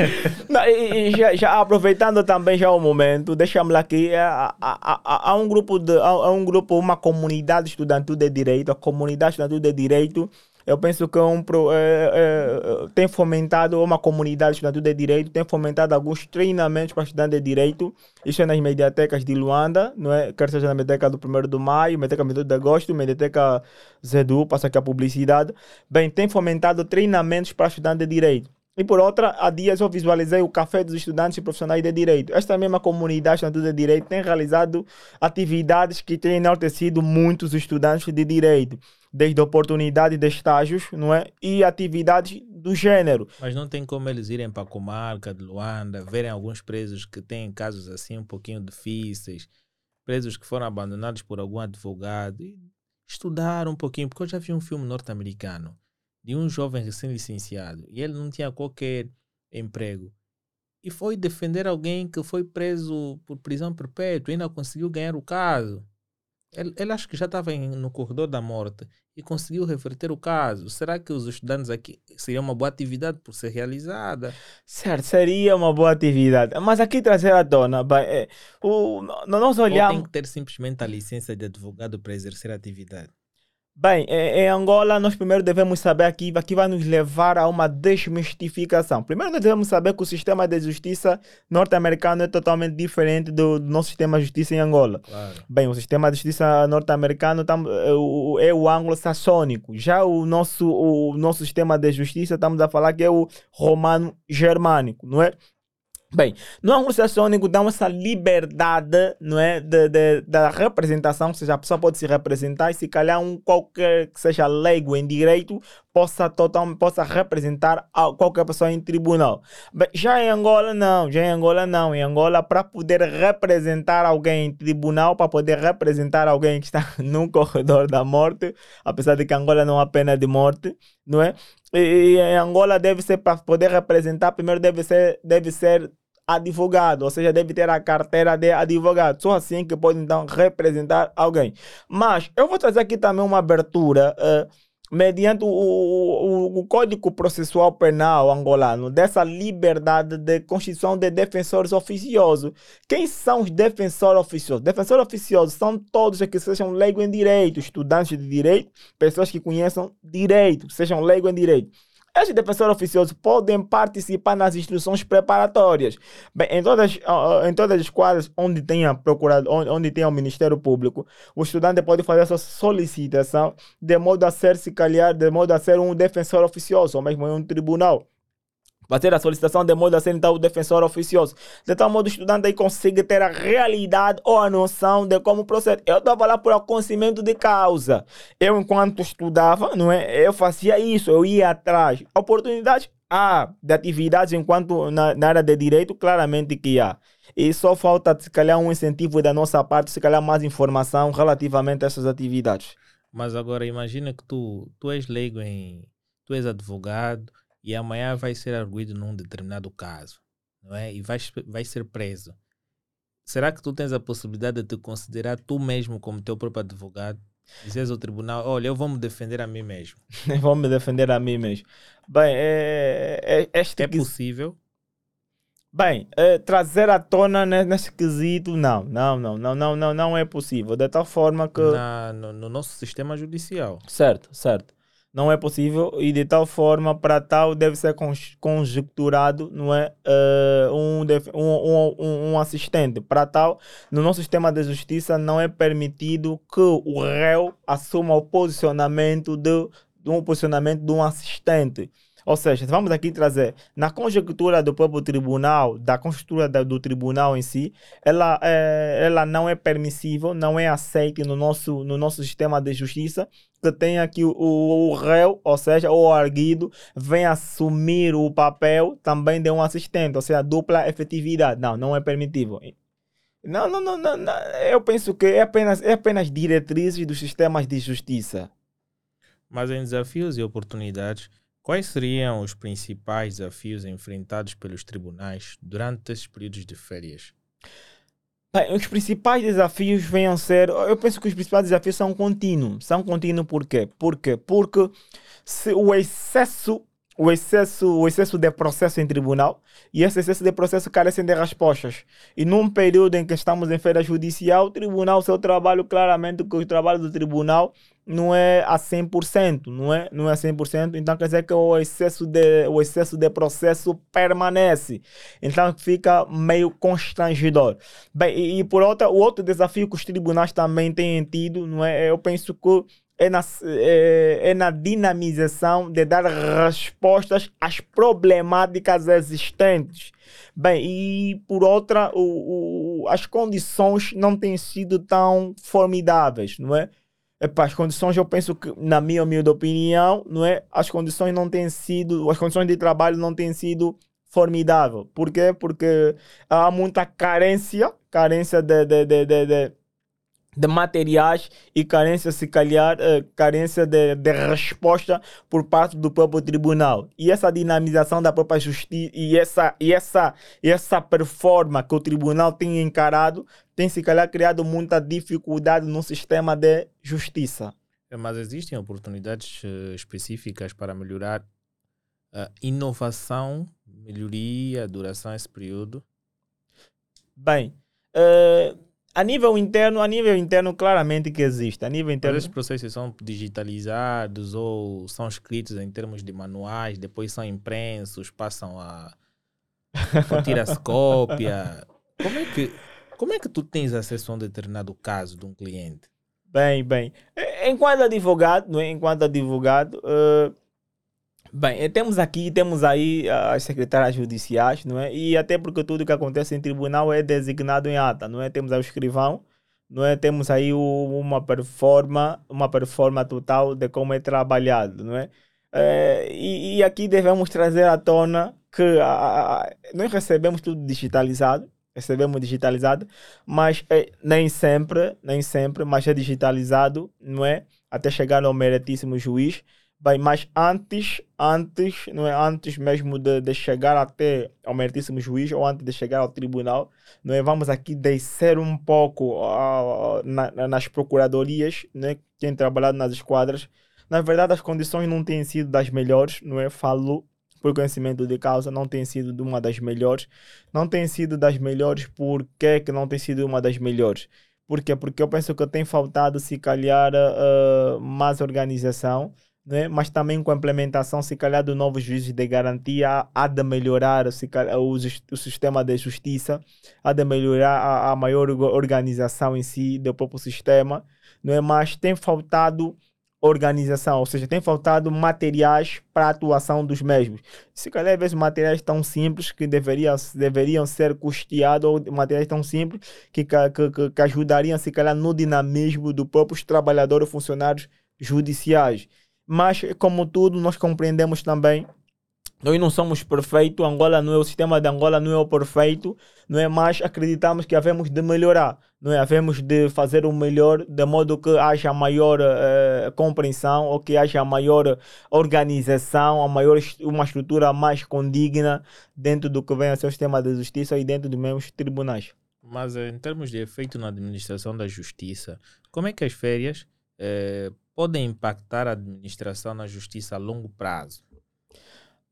não, e, já, já, aproveitando também já o momento, deixamos aqui, é, há, há, há, um grupo, de, há um grupo, uma comunidade estudantil de direito, a comunidade estudantil de direito eu penso que é é, é, tem fomentado uma comunidade estudantil de direito, tem fomentado alguns treinamentos para estudantes de direito. Isso é nas mediatecas de Luanda, não é? quer seja na mediateca do 1 de maio, mediateca 22 de agosto, mediateca Zedu, passa aqui a publicidade. Bem, tem fomentado treinamentos para estudantes de direito. E por outra, há dias eu visualizei o Café dos Estudantes e Profissionais de Direito. Esta mesma comunidade estudantil de Direito tem realizado atividades que têm enaltecido muitos estudantes de Direito desde oportunidade de estágios, não é? E atividades do gênero. Mas não tem como eles irem para a comarca de Luanda, verem alguns presos que têm casos assim um pouquinho difíceis, presos que foram abandonados por algum advogado, e estudar um pouquinho, porque eu já vi um filme norte-americano de um jovem recém-licenciado e ele não tinha qualquer emprego. E foi defender alguém que foi preso por prisão perpétua e ainda conseguiu ganhar o caso. Ele, ele acho que já estava no corredor da morte e conseguiu reverter o caso. Será que os estudantes aqui seria uma boa atividade por ser realizada? Certo, seria uma boa atividade. Mas aqui trazer à tona, bem, é, o, nós olhamos. Ou tem que ter simplesmente a licença de advogado para exercer a atividade. Bem, em Angola, nós primeiro devemos saber aqui, aqui vai nos levar a uma desmistificação. Primeiro, nós devemos saber que o sistema de justiça norte-americano é totalmente diferente do, do, nosso sistema de justiça em Angola. Claro. Bem, o sistema de justiça norte-americano é o, é o anglo-saxônico. Já o nosso, o nosso sistema de justiça, estamos a falar que é o romano-germânico, não é? Bem, no anglo-saxônico dá essa liberdade, não é, de, de, da representação, ou seja, a pessoa pode se representar e se calhar um qualquer que seja leigo em direito possa, total, possa representar qualquer pessoa em tribunal. Bem, já em Angola não, já em Angola não. Em Angola, para poder representar alguém em tribunal, para poder representar alguém que está num corredor da morte, apesar de que Angola não há pena de morte, não é? E, e em Angola deve ser, para poder representar, primeiro deve ser, deve ser advogado, ou seja, deve ter a carteira de advogado. Só assim que pode então representar alguém. Mas eu vou trazer aqui também uma abertura. Uh, mediante o, o, o, Código Processual Penal angolano, dessa liberdade de constituição de defensores oficiosos. Quem são os defensores oficiosos? Defensores oficiosos são todos que sejam leigos em direito, estudantes de direito, pessoas que conheçam direito, sejam leigos em direito. Estes defensores oficiosos podem participar nas instruções preparatórias. Bem, em todas, em todas as escolas onde tenha procurado, onde, tenha o Ministério Público, o estudante pode fazer essa solicitação de modo a ser, se calhar, de modo a ser um defensor oficioso, ou mesmo em um tribunal fazer a solicitação de modo a ser então o defensor oficioso. De tal modo o estudante aí consegue ter a realidade ou a noção de como procede. Eu estava lá por conhecimento de causa. Eu, enquanto estudava, não é? eu fazia isso, eu ia atrás. Oportunidades há de atividades enquanto na, na área de direito, claramente que há. E só falta, se calhar, um incentivo da nossa parte, se calhar mais informação relativamente a essas atividades. Mas agora imagina que tu, tu és leigo em. Tu és advogado, e amanhã vai ser arguído num determinado caso, não é? E vai, vai ser preso. Será que tu tens a possibilidade de te considerar tu mesmo como teu próprio advogado? Dizes ao tribunal, olha, eu vou me defender a mim mesmo. vou me defender a mim mesmo. Bem, é, é, este é possível? Bem, é, trazer à tona nesse quesito, não, não, não, não, não, não, não é possível. De tal forma que. Na, no, no nosso sistema judicial. Certo, certo não é possível e de tal forma para tal deve ser conjecturado não é uh, um, um, um, um, assistente. Para tal no nosso sistema de justiça não é permitido que o réu assuma o posicionamento de, de um posicionamento de um assistente ou seja, vamos aqui trazer, na conjectura do próprio tribunal, da conjectura do tribunal em si, ela, é, ela não é permissível, não é aceita no nosso, no nosso sistema de justiça que tenha que o, o, réu, ou seja, o arguido, venha assumir o papel também de um assistente, ou seja, dupla efetividade. Não, não é permitível. Não, não, não, não, não. eu penso que é apenas, é apenas diretrizes dos sistemas de justiça. Mas em desafios e oportunidades, Quais seriam os principais desafios enfrentados pelos tribunais durante esses períodos de férias? Bem, os principais desafios venham ser. Eu penso que os principais desafios são contínuos. São contínuos por quê? Por quê? Porque se o excesso o excesso, o excesso de processo em tribunal e esse excesso de processo carecem de respostas. E num período em que estamos em feira judicial, o tribunal, seu trabalho, claramente que o trabalho do tribunal não é a 100%, não é, não é a 100%, então quer dizer que o excesso de, o excesso de processo permanece. Então fica meio constrangedor. Bem, e, e por outra, o outro desafio que os tribunais também têm tido, não é, eu penso que é na, é, é na dinamização de dar respostas às problemáticas existentes. Bem, e por outra, o, o, as condições não têm sido tão formidáveis, não é? As condições, eu penso que, na minha humilde opinião, não é? As condições não têm sido, as condições de trabalho não têm sido formidáveis. Por quê? Porque há muita carência, carência de, de, de, de, de materiais e carência, se calhar, uh, carência de, de resposta por parte do próprio tribunal. E essa dinamização da própria justiça e essa, e essa, e essa performance que o tribunal tem encarado tem, se calhar, criado muita dificuldade no sistema de justiça. É, mas existem oportunidades uh, específicas para melhorar a inovação, melhoria, duração desse período? Bem, uh, a nível interno, a nível interno, claramente que existe. A nível interno. Mas esses processos são digitalizados ou são escritos em termos de manuais, depois são impressos, passam a. tira-se cópia. Como é, que, como é que tu tens acesso a um determinado caso de um cliente? Bem, bem. Enquanto advogado, é? Enquanto advogado, uh, Bem, eh, temos aqui, temos aí ah, as secretárias judiciais, não é? E até porque tudo que acontece em tribunal é designado em ata, não é? Temos aí o escrivão, não é? Temos aí o, uma performance, uma performance total de como é trabalhado, não é? é e, e, aqui devemos trazer à tona que a, a, nós recebemos tudo digitalizado, recebemos digitalizado, mas é, nem sempre, nem sempre, mas é digitalizado, não é? Até chegar ao meritíssimo juiz Bem, mas antes, antes, não é antes mesmo de, de chegar até ao meritíssimo juiz ou antes de chegar ao tribunal, não é? Vamos aqui descer um pouco na, nas procuradorias, né? Quem trabalhado nas esquadras, na verdade as condições não têm sido das melhores, não é? Falo por conhecimento de causa, não tem sido uma das melhores. Não tem sido das melhores, por que que não tem sido uma das melhores? Por quê? Porque eu penso que tem faltado, se calhar, uh, mais organização, né? mas também com a implementação, se calhar, do novo juízes de garantia, há de melhorar se calhar, o, o sistema de justiça, há de melhorar a, a maior organização em si do próprio sistema, não é? mas tem faltado organização, ou seja, tem faltado materiais para a atuação dos mesmos. Se calhar, às vezes, materiais tão simples que deveriam, deveriam ser custeados, ou materiais tão simples que, que, que, ajudariam, se calhar, no dinamismo dos próprios trabalhadores e funcionários judiciais. Mas, como tudo, nós compreendemos também nós não somos perfeitos, Angola não é o sistema de Angola não é o perfeito, não é? Mas acreditamos que havemos de melhorar, não é? Havemos de fazer o melhor de modo que haja maior uh, compreensão ou que haja maior organização, a maior uma estrutura mais condigna dentro do que vem a ser o sistema de justiça e dentro dos mesmos tribunais. Mas em termos de efeito na administração da justiça, como é que as férias eh, podem impactar a administração na justiça a longo prazo?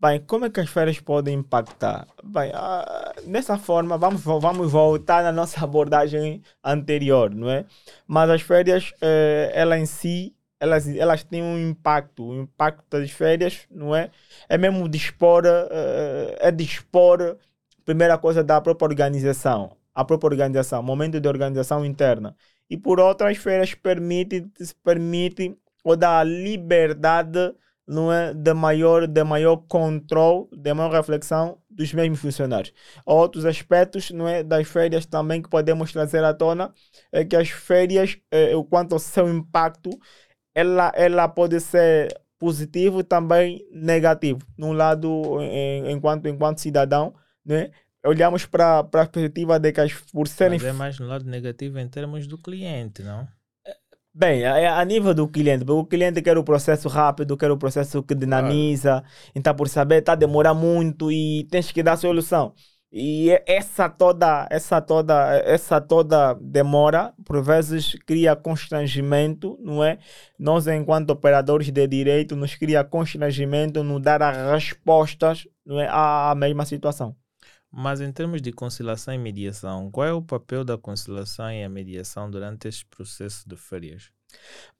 Bem, como é que as férias podem impactar? Bem, uh, dessa forma, vamos, vamos voltar na nossa abordagem anterior, não é? Mas as férias, uh, ela em si, elas, elas têm um impacto. O impacto das férias, não é? É mesmo dispor, uh, é dispor, primeira coisa, da própria organização. A própria organização, momento de organização interna. E por outra, as férias permitem, permitem ou dá liberdade não é, de maior, de maior controle, de maior reflexão dos mesmos funcionários. Outros aspectos não é, das férias também que podemos trazer à tona é que as férias, é, quanto ao seu impacto, ela, ela pode ser positivo também negativo. Num lado, enquanto, enquanto cidadão, né, olhamos para a perspectiva de que as, por serem... Mas é mais no lado negativo em termos do cliente, não? Bem, a, a, nível do cliente, o cliente quer o processo rápido, quer o processo que dinamiza, claro. então por saber está a demorar muito e tens que dar solução. E essa toda, essa toda, essa toda demora, por vezes cria constrangimento, não é? Nós, enquanto operadores de direito, nos cria constrangimento no dar as respostas, não é, à mesma situação. Mas em termos de conciliação e mediação, qual é o papel da conciliação e a mediação durante este processo de férias?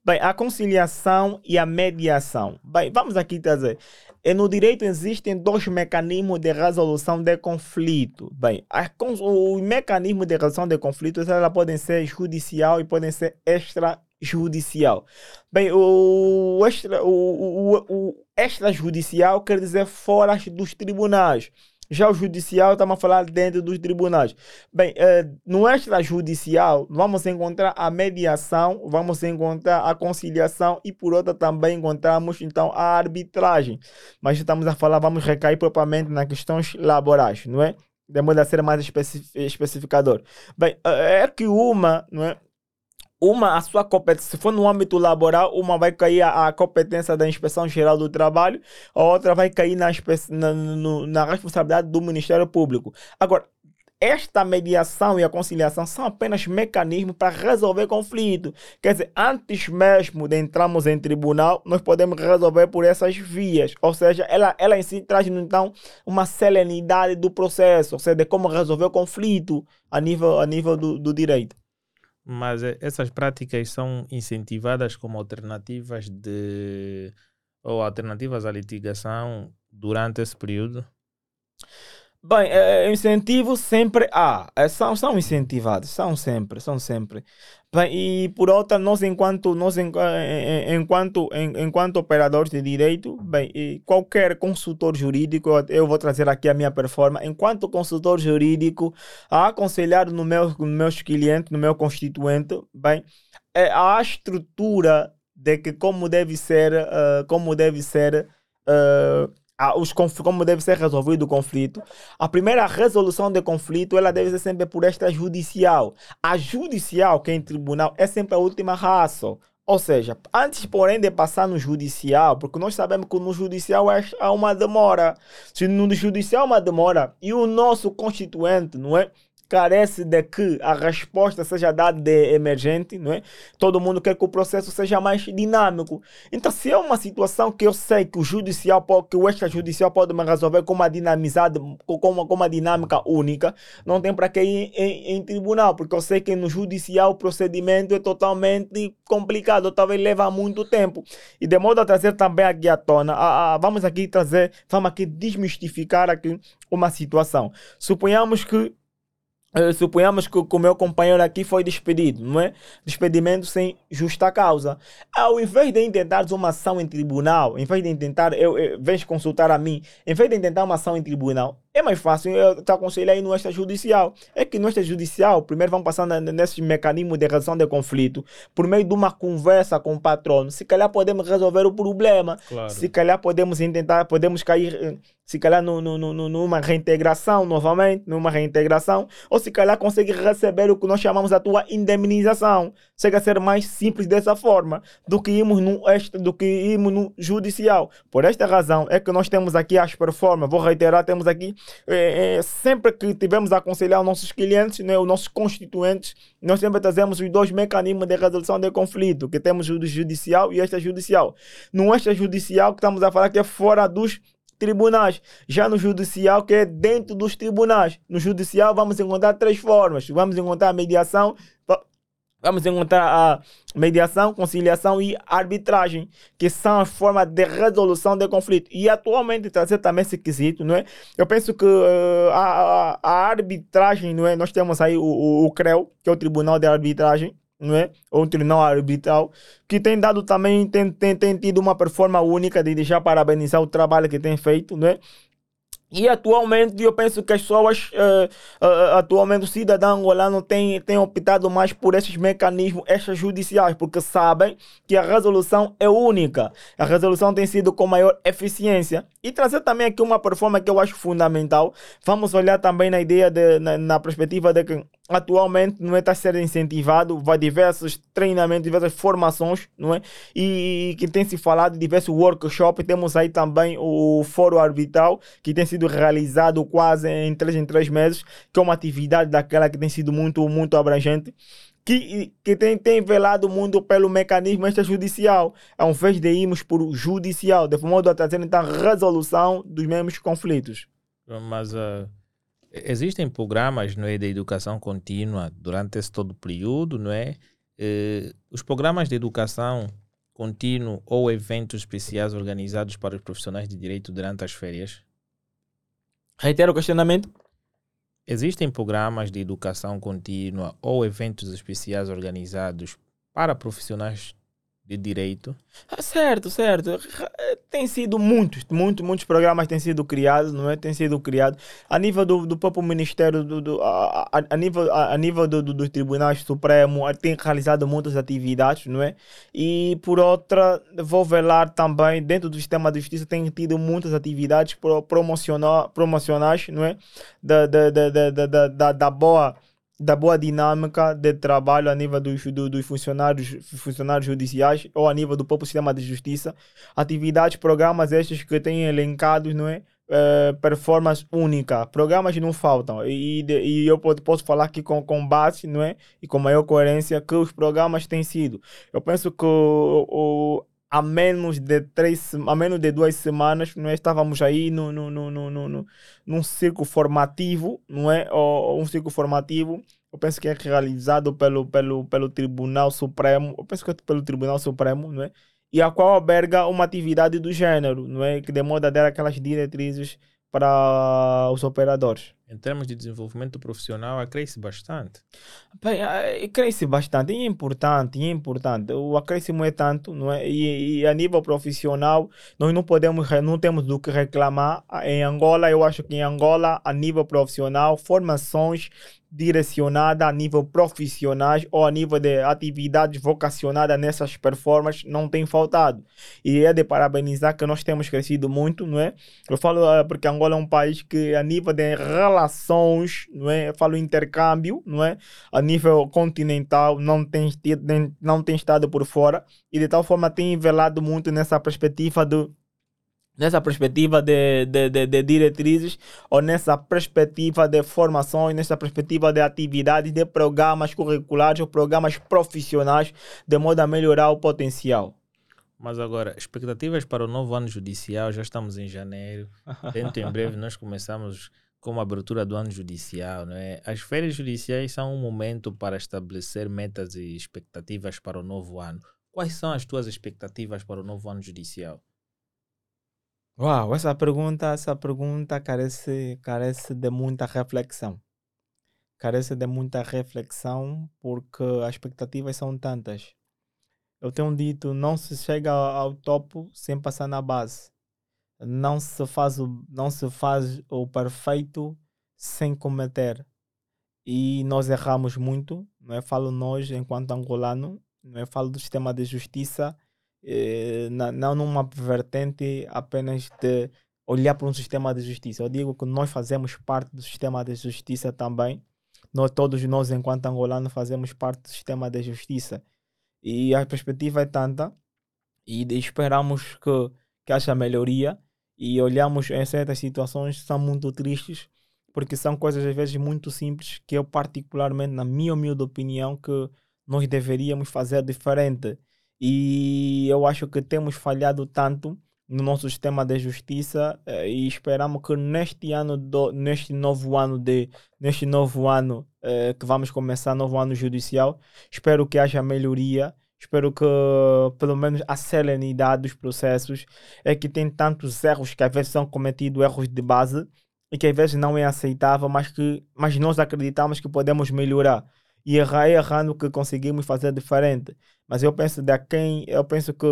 Bem, a conciliação e a mediação. Bem, vamos aqui trazer. E no direito existem dois mecanismos de resolução de conflito. Bem, a, o mecanismo de resolução de conflitos ela podem ser judicial e podem ser extrajudicial. Bem, o, extra, o, o, o extrajudicial quer dizer fora dos tribunais. Já o judicial, estamos a falar dentro dos tribunais. Bem, eh, no extrajudicial, vamos encontrar a mediação, vamos encontrar a conciliação e, por outra, também encontramos então a arbitragem. Mas estamos a falar, vamos recair propriamente nas questões laborais, não é? De modo a ser mais especificador. Bem, eh, é que uma, não é? Uma a sua competência, se for no âmbito laboral, uma vai cair a, a competência da Inspeção Geral do Trabalho, a outra vai cair na, na, no, na responsabilidade do Ministério Público. Agora, esta mediação e a conciliação são apenas mecanismos para resolver conflito. Quer dizer, antes mesmo de entrarmos em tribunal, nós podemos resolver por essas vias. Ou seja, ela, ela em si traz então uma serenidade do processo, ou seja, de como resolver o conflito a nível, a nível do, do direito. Mas eh, essas práticas são incentivadas como alternativas de ou alternativas à litigação durante esse período? Bem, é, incentivo sempre há. É, são, são incentivados, são sempre, são sempre. Bem, e por outra, nós enquanto, nós enquanto, enquanto operadores de direito, bem, qualquer consultor jurídico, eu vou trazer aqui a minha performance, enquanto consultor jurídico, a aconselhar no meu, no meus clientes, no meu constituinte, bem, é a estrutura de que como deve ser, uh, como deve ser uh, os como deve ser resolvido o conflito. A primeira resolução de conflito ela deve ser sempre por extrajudicial. A judicial, que é em tribunal, é sempre a última raça. Ou seja, antes, porém, de passar no judicial, porque nós sabemos que no judicial há uma demora. Se no judicial há uma demora e o nosso constituinte, não é? Carece de que a resposta seja dada de emergente, não é? Todo mundo quer que o processo seja mais dinâmico. Então, se é uma situação que eu sei que o judicial, que o extrajudicial pode me resolver com uma dinamizada, com uma, com uma dinâmica única, não tem para que ir em, em, tribunal, porque eu sei que no judicial o procedimento é totalmente complicado, talvez leva muito tempo. E de modo a trazer também aqui à tona, a, a, vamos aqui trazer, vamos aqui desmistificar aqui uma situação. Suponhamos que Uh, suponhamos que, o meu companheiro aqui foi despedido, não é? Despedimento sem justa causa. Ao invés de intentares uma ação em tribunal, em vez de intentar, eu, eu vens consultar a mim, em vez de intentar uma ação em tribunal, é mais fácil eu te aconselhar aí no extrajudicial. É que no extrajudicial, primeiro vamos passar nesses mecanismos de resolução de conflito, por meio de uma conversa com o patrono. Se calhar podemos resolver o problema. Claro. Se calhar podemos intentar, podemos cair, eh, se calhar no, no, no, numa reintegração novamente, numa reintegração, ou se calhar conseguir receber o que nós chamamos a tua indemnização. Chega a ser mais simples dessa forma do que irmos no, extra, do que irmos no judicial. Por esta razão é que nós temos aqui as performances. Vou reiterar, temos aqui é, é, sempre que tivemos a aconselhar os nossos clientes, né, os nossos constituintes, nós sempre trazemos os dois mecanismos de resolução de conflito, que temos o judicial e extrajudicial. No extrajudicial, que estamos a falar que é fora dos tribunais. Já no judicial, que é dentro dos tribunais. No judicial, vamos encontrar três formas. Vamos encontrar a mediação, Vamos encontrar a mediação, conciliação e arbitragem, que são as formas de resolução de conflito. E atualmente trazer também esse quesito, não é? Eu penso que uh, a, a, a, arbitragem, não é? Nós temos aí o, o, o CREU, que é o Tribunal de Arbitragem, não é? Ou tribunal arbitral, que tem dado também, tem, tem, tem tido uma performance única de deixar parabenizar o trabalho que tem feito, não é? E atualmente eu penso que as pessoas, uh, uh, atualmente o cidadão angolano tem, tem optado mais por esses mecanismos extrajudiciais, porque sabem que a resolução é única. A resolução tem sido com maior eficiência. E trazer também aqui uma performance que eu acho fundamental. Vamos olhar também na ideia, de, na, na perspectiva de que atualmente não é está a ser incentivado, vai diversos treinamentos, diversas formações, não é? E, que tem se falado diversos workshops, temos aí também o fórum arbitral, que tem sido realizado quase em três em três meses, que é uma atividade daquela que tem sido muito, muito abrangente. Que, que tem, tem velado muito pelo mecanismo extrajudicial, ao invés de irmos por judicial, de modo a trazer então resolução dos mesmos conflitos. Mas uh Existem programas não é, de educação contínua durante esse todo período, não é? Eh, os programas de educação contínua ou eventos especiais organizados para os profissionais de direito durante as férias? Reitero o questionamento. Existem programas de educação contínua ou eventos especiais organizados para profissionais de direito. Ah, certo, certo. Tem sido muitos, muitos, muitos programas têm sido criados, não é? Tem sido criado a nível do, do próprio Ministério, do, do a, a, a, nível, a, a nível do, do, dos Tribunais Supremos, tem realizado muitas atividades, não é? E por outra, vou velar também, dentro do sistema de justiça, tem tido muitas atividades pro, promocionais, não é? Da, da, da, da, da, da, da boa da boa dinâmica de trabalho a nível dos, do, dos funcionários, funcionários judiciais ou a nível do próprio sistema de justiça. Atividades, programas estes que têm elencados, não é? Uh, performance única. Programas não faltam. E, e eu posso falar aqui com, com base não é? e com maior coerência que os programas têm sido. Eu penso que o, o a menos de três, a menos de duas semanas, nós estávamos aí no, no, no, no, no, num ciclo formativo, não é? Ou, um ciclo formativo, eu penso que é realizado pelo, pelo, pelo Tribunal Supremo, eu penso que é pelo Tribunal Supremo, não é? E a qual alberga uma atividade do gênero, não é? Que demora dar aquelas diretrizes para os operadores. Em termos de desenvolvimento profissional, cresce bastante. Bem, cresce bastante, é importante, é importante. O acréscimo é tanto, não é? E, e, a nível profissional, nós não podemos, não temos do que reclamar. Em Angola, eu acho que em Angola, a nível profissional, formações direcionada a nível profissionais ou a nível de atividades vocacionadas nessas performances não tem faltado. E é de parabenizar que nós temos crescido muito, não é? Eu falo uh, porque Angola é um país que a nível de relação relações, não é? Eu falo intercâmbio, não é? A nível continental, não tem, não tem estado por fora e de tal forma tem velado muito nessa perspectiva de nessa perspectiva de, de, de, de, diretrizes ou nessa perspectiva de formação, nessa perspectiva de atividades, de programas curriculares ou programas profissionais, de modo a melhorar o potencial. Mas agora, expectativas para o novo ano judicial, já estamos em janeiro, dentro em breve nós começamos com a abertura do ano judicial, não é? As férias judiciais são um momento para estabelecer metas e expectativas para o novo ano. Quais são as tuas expectativas para o novo ano judicial? Uau, essa pergunta, essa pergunta carece, carece de muita reflexão. Carece de muita reflexão porque as expectativas são tantas. Eu tenho dito, não se chega ao topo sem passar na base. Não se faz o, não se faz o perfeito sem cometer. E nós erramos muito, não é? Falo nós enquanto angolano, não é? Falo do sistema de justiça eh, não numa vertente apenas de olhar para um sistema de justiça. Eu digo que nós fazemos parte do sistema de justiça também. Nós, todos nós, enquanto angolanos, fazemos parte do sistema de justiça. E a perspectiva é tanta e esperamos que, que haja melhoria e olhamos em certas situações são muito tristes porque são coisas às vezes muito simples que eu particularmente, na minha humilde opinião, que nós deveríamos fazer diferente. E eu acho que temos falhado tanto no nosso sistema de justiça eh, e esperamos que neste ano do, neste novo ano de neste novo ano eh, que vamos começar novo ano judicial espero que haja melhoria espero que pelo menos a serenidade dos processos é que tem tantos erros que às vezes são cometidos erros de base e que às vezes não é aceitável mas que mas nós acreditamos que podemos melhorar e errar errando que conseguimos fazer diferente. Mas eu penso de quem eu penso que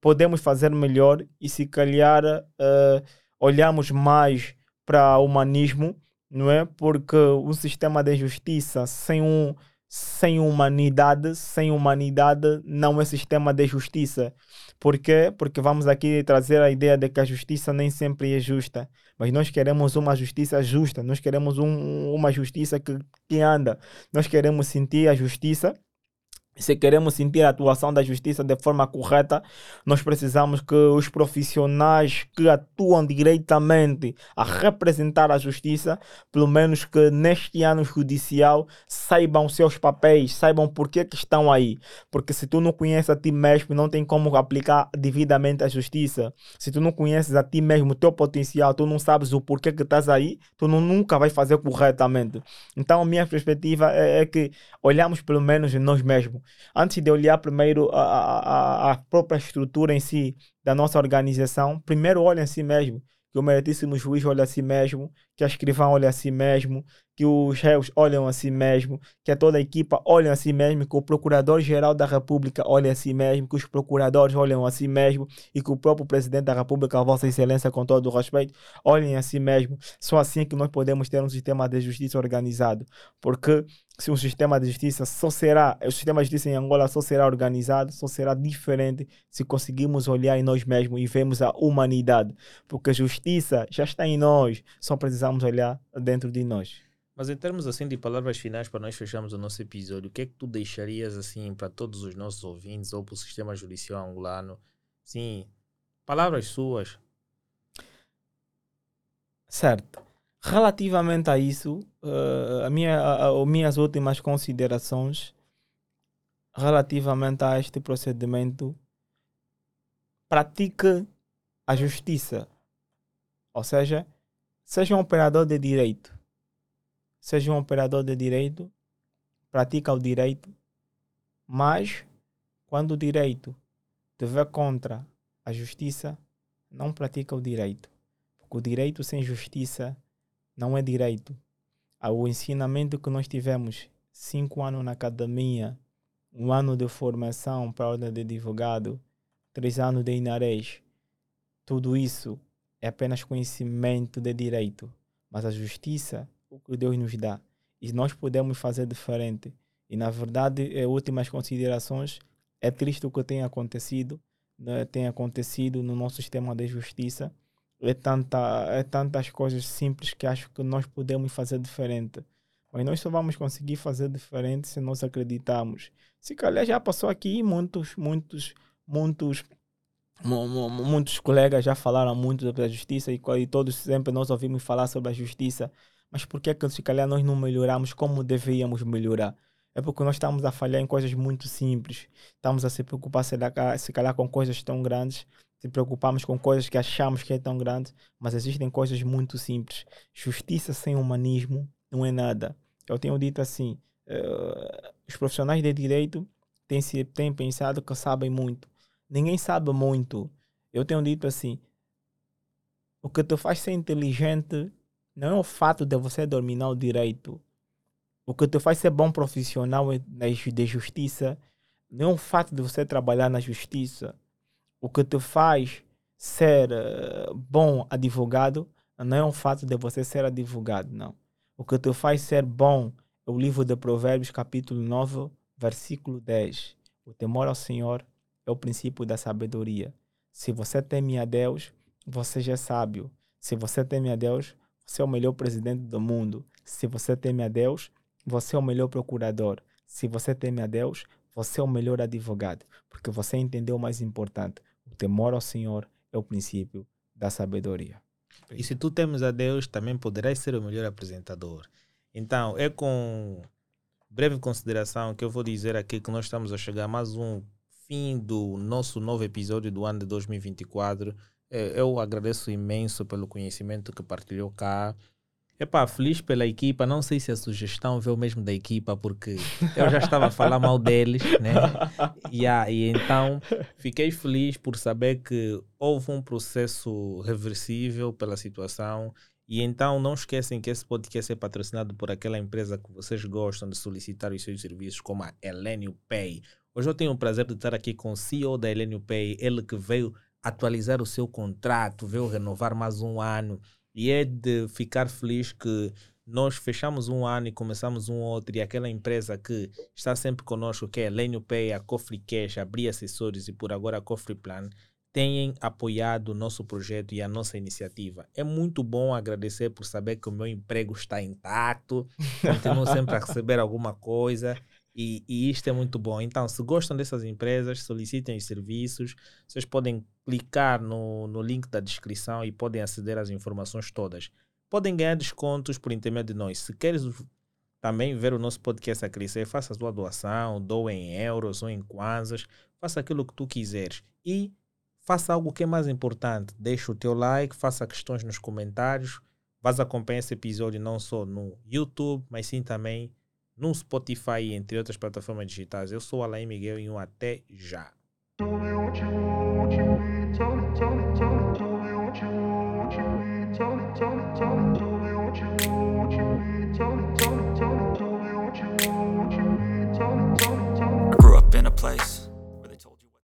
podemos fazer melhor e se calhar uh, olhamos mais para o humanismo, não é? Porque um sistema de justiça sem um sem humanidade, sem humanidade não é sistema de justiça. Por quê? Porque vamos aqui trazer a ideia de que a justiça nem sempre é justa. Mas nós queremos uma justiça justa, nós queremos um, uma justiça que, que anda. Nós queremos sentir a justiça se queremos sentir a atuação da justiça de forma correta, nós precisamos que os profissionais que atuam diretamente a representar a justiça, pelo menos que neste ano judicial, saibam seus papéis, saibam por que, que estão aí. Porque se tu não conheces a ti mesmo, não tem como aplicar devidamente a justiça. Se tu não conheces a ti mesmo, o teu potencial, tu não sabes o porquê que estás aí, tu não, nunca vais fazer corretamente. Então, a minha perspectiva é, é que olhamos pelo menos nós mesmos antes de olhar primeiro a, a, a própria estrutura em si da nossa organização, primeiro olha em si mesmo que o meritíssimo juiz olha a si mesmo, que a escrivã olha a si mesmo, que os réus olham a si mesmo, que a toda a equipa olha a si mesmo, que o Procurador-Geral da República olha a si mesmo, que os procuradores olham a si mesmo e que o próprio Presidente da República, Vossa Excelência, com todo o respeito, olhem a si mesmo. Só assim que nós podemos ter um sistema de justiça organizado. Porque se um sistema de justiça só será, o sistema de justiça em Angola só será organizado, só será diferente se conseguirmos olhar em nós mesmos e vemos a humanidade. Porque a justiça já está em nós, só precisamos olhar dentro de nós. Mas em termos assim de palavras finais para nós fecharmos o nosso episódio, o que é que tu deixarias assim para todos os nossos ouvintes ou para o sistema judicial angolano? Sim, palavras suas. Certo. Relativamente a isso, uh, a minha, a, a, minhas últimas considerações relativamente a este procedimento, pratique a justiça. Ou seja, seja um operador de direito seja um operador de direito, pratica o direito, mas quando o direito tiver contra a justiça, não pratica o direito. Porque o direito sem justiça não é direito. O ensinamento que nós tivemos cinco anos na academia, um ano de formação para a ordem de advogado, três anos de inarés, tudo isso é apenas conhecimento de direito. Mas a justiça o que Deus nos dá. E nós podemos fazer diferente. E na verdade, é, últimas considerações, é triste o que tem acontecido, né? tem acontecido no nosso sistema de justiça. é, tanta, é tantas coisas simples que acho que nós podemos fazer diferente. Mas nós só vamos conseguir fazer diferente se nós acreditarmos. Se calhar já passou aqui muitos, muitos, muitos, muitos colegas já falaram muito sobre a justiça e, e todos sempre nós ouvimos falar sobre a justiça. Mas por que, que se calhar nós não melhoramos como deveríamos melhorar? É porque nós estamos a falhar em coisas muito simples. Estamos a se preocupar, se calhar, com coisas tão grandes se preocupamos com coisas que achamos que é tão grande, mas existem coisas muito simples. Justiça sem humanismo não é nada. Eu tenho dito assim: uh, os profissionais de direito têm, se, têm pensado que sabem muito. Ninguém sabe muito. Eu tenho dito assim: o que te faz ser inteligente não é o fato de você dominar o direito. O que te faz ser bom profissional de justiça não é o fato de você trabalhar na justiça o que te faz ser uh, bom advogado não é um fato de você ser advogado, não. O que te faz ser bom é o livro de Provérbios, capítulo 9, versículo 10. O temor ao Senhor é o princípio da sabedoria. Se você teme a Deus, você já é sábio. Se você teme a Deus, você é o melhor presidente do mundo. Se você teme a Deus, você é o melhor procurador. Se você teme a Deus, você é o melhor advogado, porque você entendeu o mais importante. O temor ao Senhor é o princípio da sabedoria. E se tu temes a Deus, também poderás ser o melhor apresentador. Então, é com breve consideração que eu vou dizer aqui que nós estamos a chegar a mais um fim do nosso novo episódio do ano de 2024. É, eu agradeço imenso pelo conhecimento que partilhou cá. Epá, feliz pela equipa. Não sei se a sugestão veio mesmo da equipa, porque eu já estava a falar mal deles, né? Yeah, e então fiquei feliz por saber que houve um processo reversível pela situação. E então não esquecem que esse podcast é patrocinado por aquela empresa que vocês gostam de solicitar os seus serviços, como a Elenio Pay. Hoje eu tenho o prazer de estar aqui com o CEO da Elenio Pay, ele que veio atualizar o seu contrato, veio renovar mais um ano e é de ficar feliz que nós fechamos um ano e começamos um outro, e aquela empresa que está sempre conosco, que é a Lenio Pay, a Cofre Cash, a Bri Acessórios e por agora a Cofre Plan, têm apoiado o nosso projeto e a nossa iniciativa. É muito bom agradecer por saber que o meu emprego está intacto, continuo sempre a receber alguma coisa e, e, isto é muito bom. Então, se gostam dessas empresas, solicitem os serviços. Vocês podem clicar no, no link da descrição e podem aceder às informações todas. Podem ganhar descontos por intermédio de nós. Se queres também ver o nosso podcast a crescer, faça a sua doação, doe em euros ou em kwanzas, faça aquilo que tu quiseres. E faça algo que é mais importante. Deixa o teu like, faça questões nos comentários. Vás acompanhar esse episódio não só no YouTube, mas sim também no Spotify, entre outras plataformas digitais. Eu sou Alain Miguel e um até já. I grew up in a place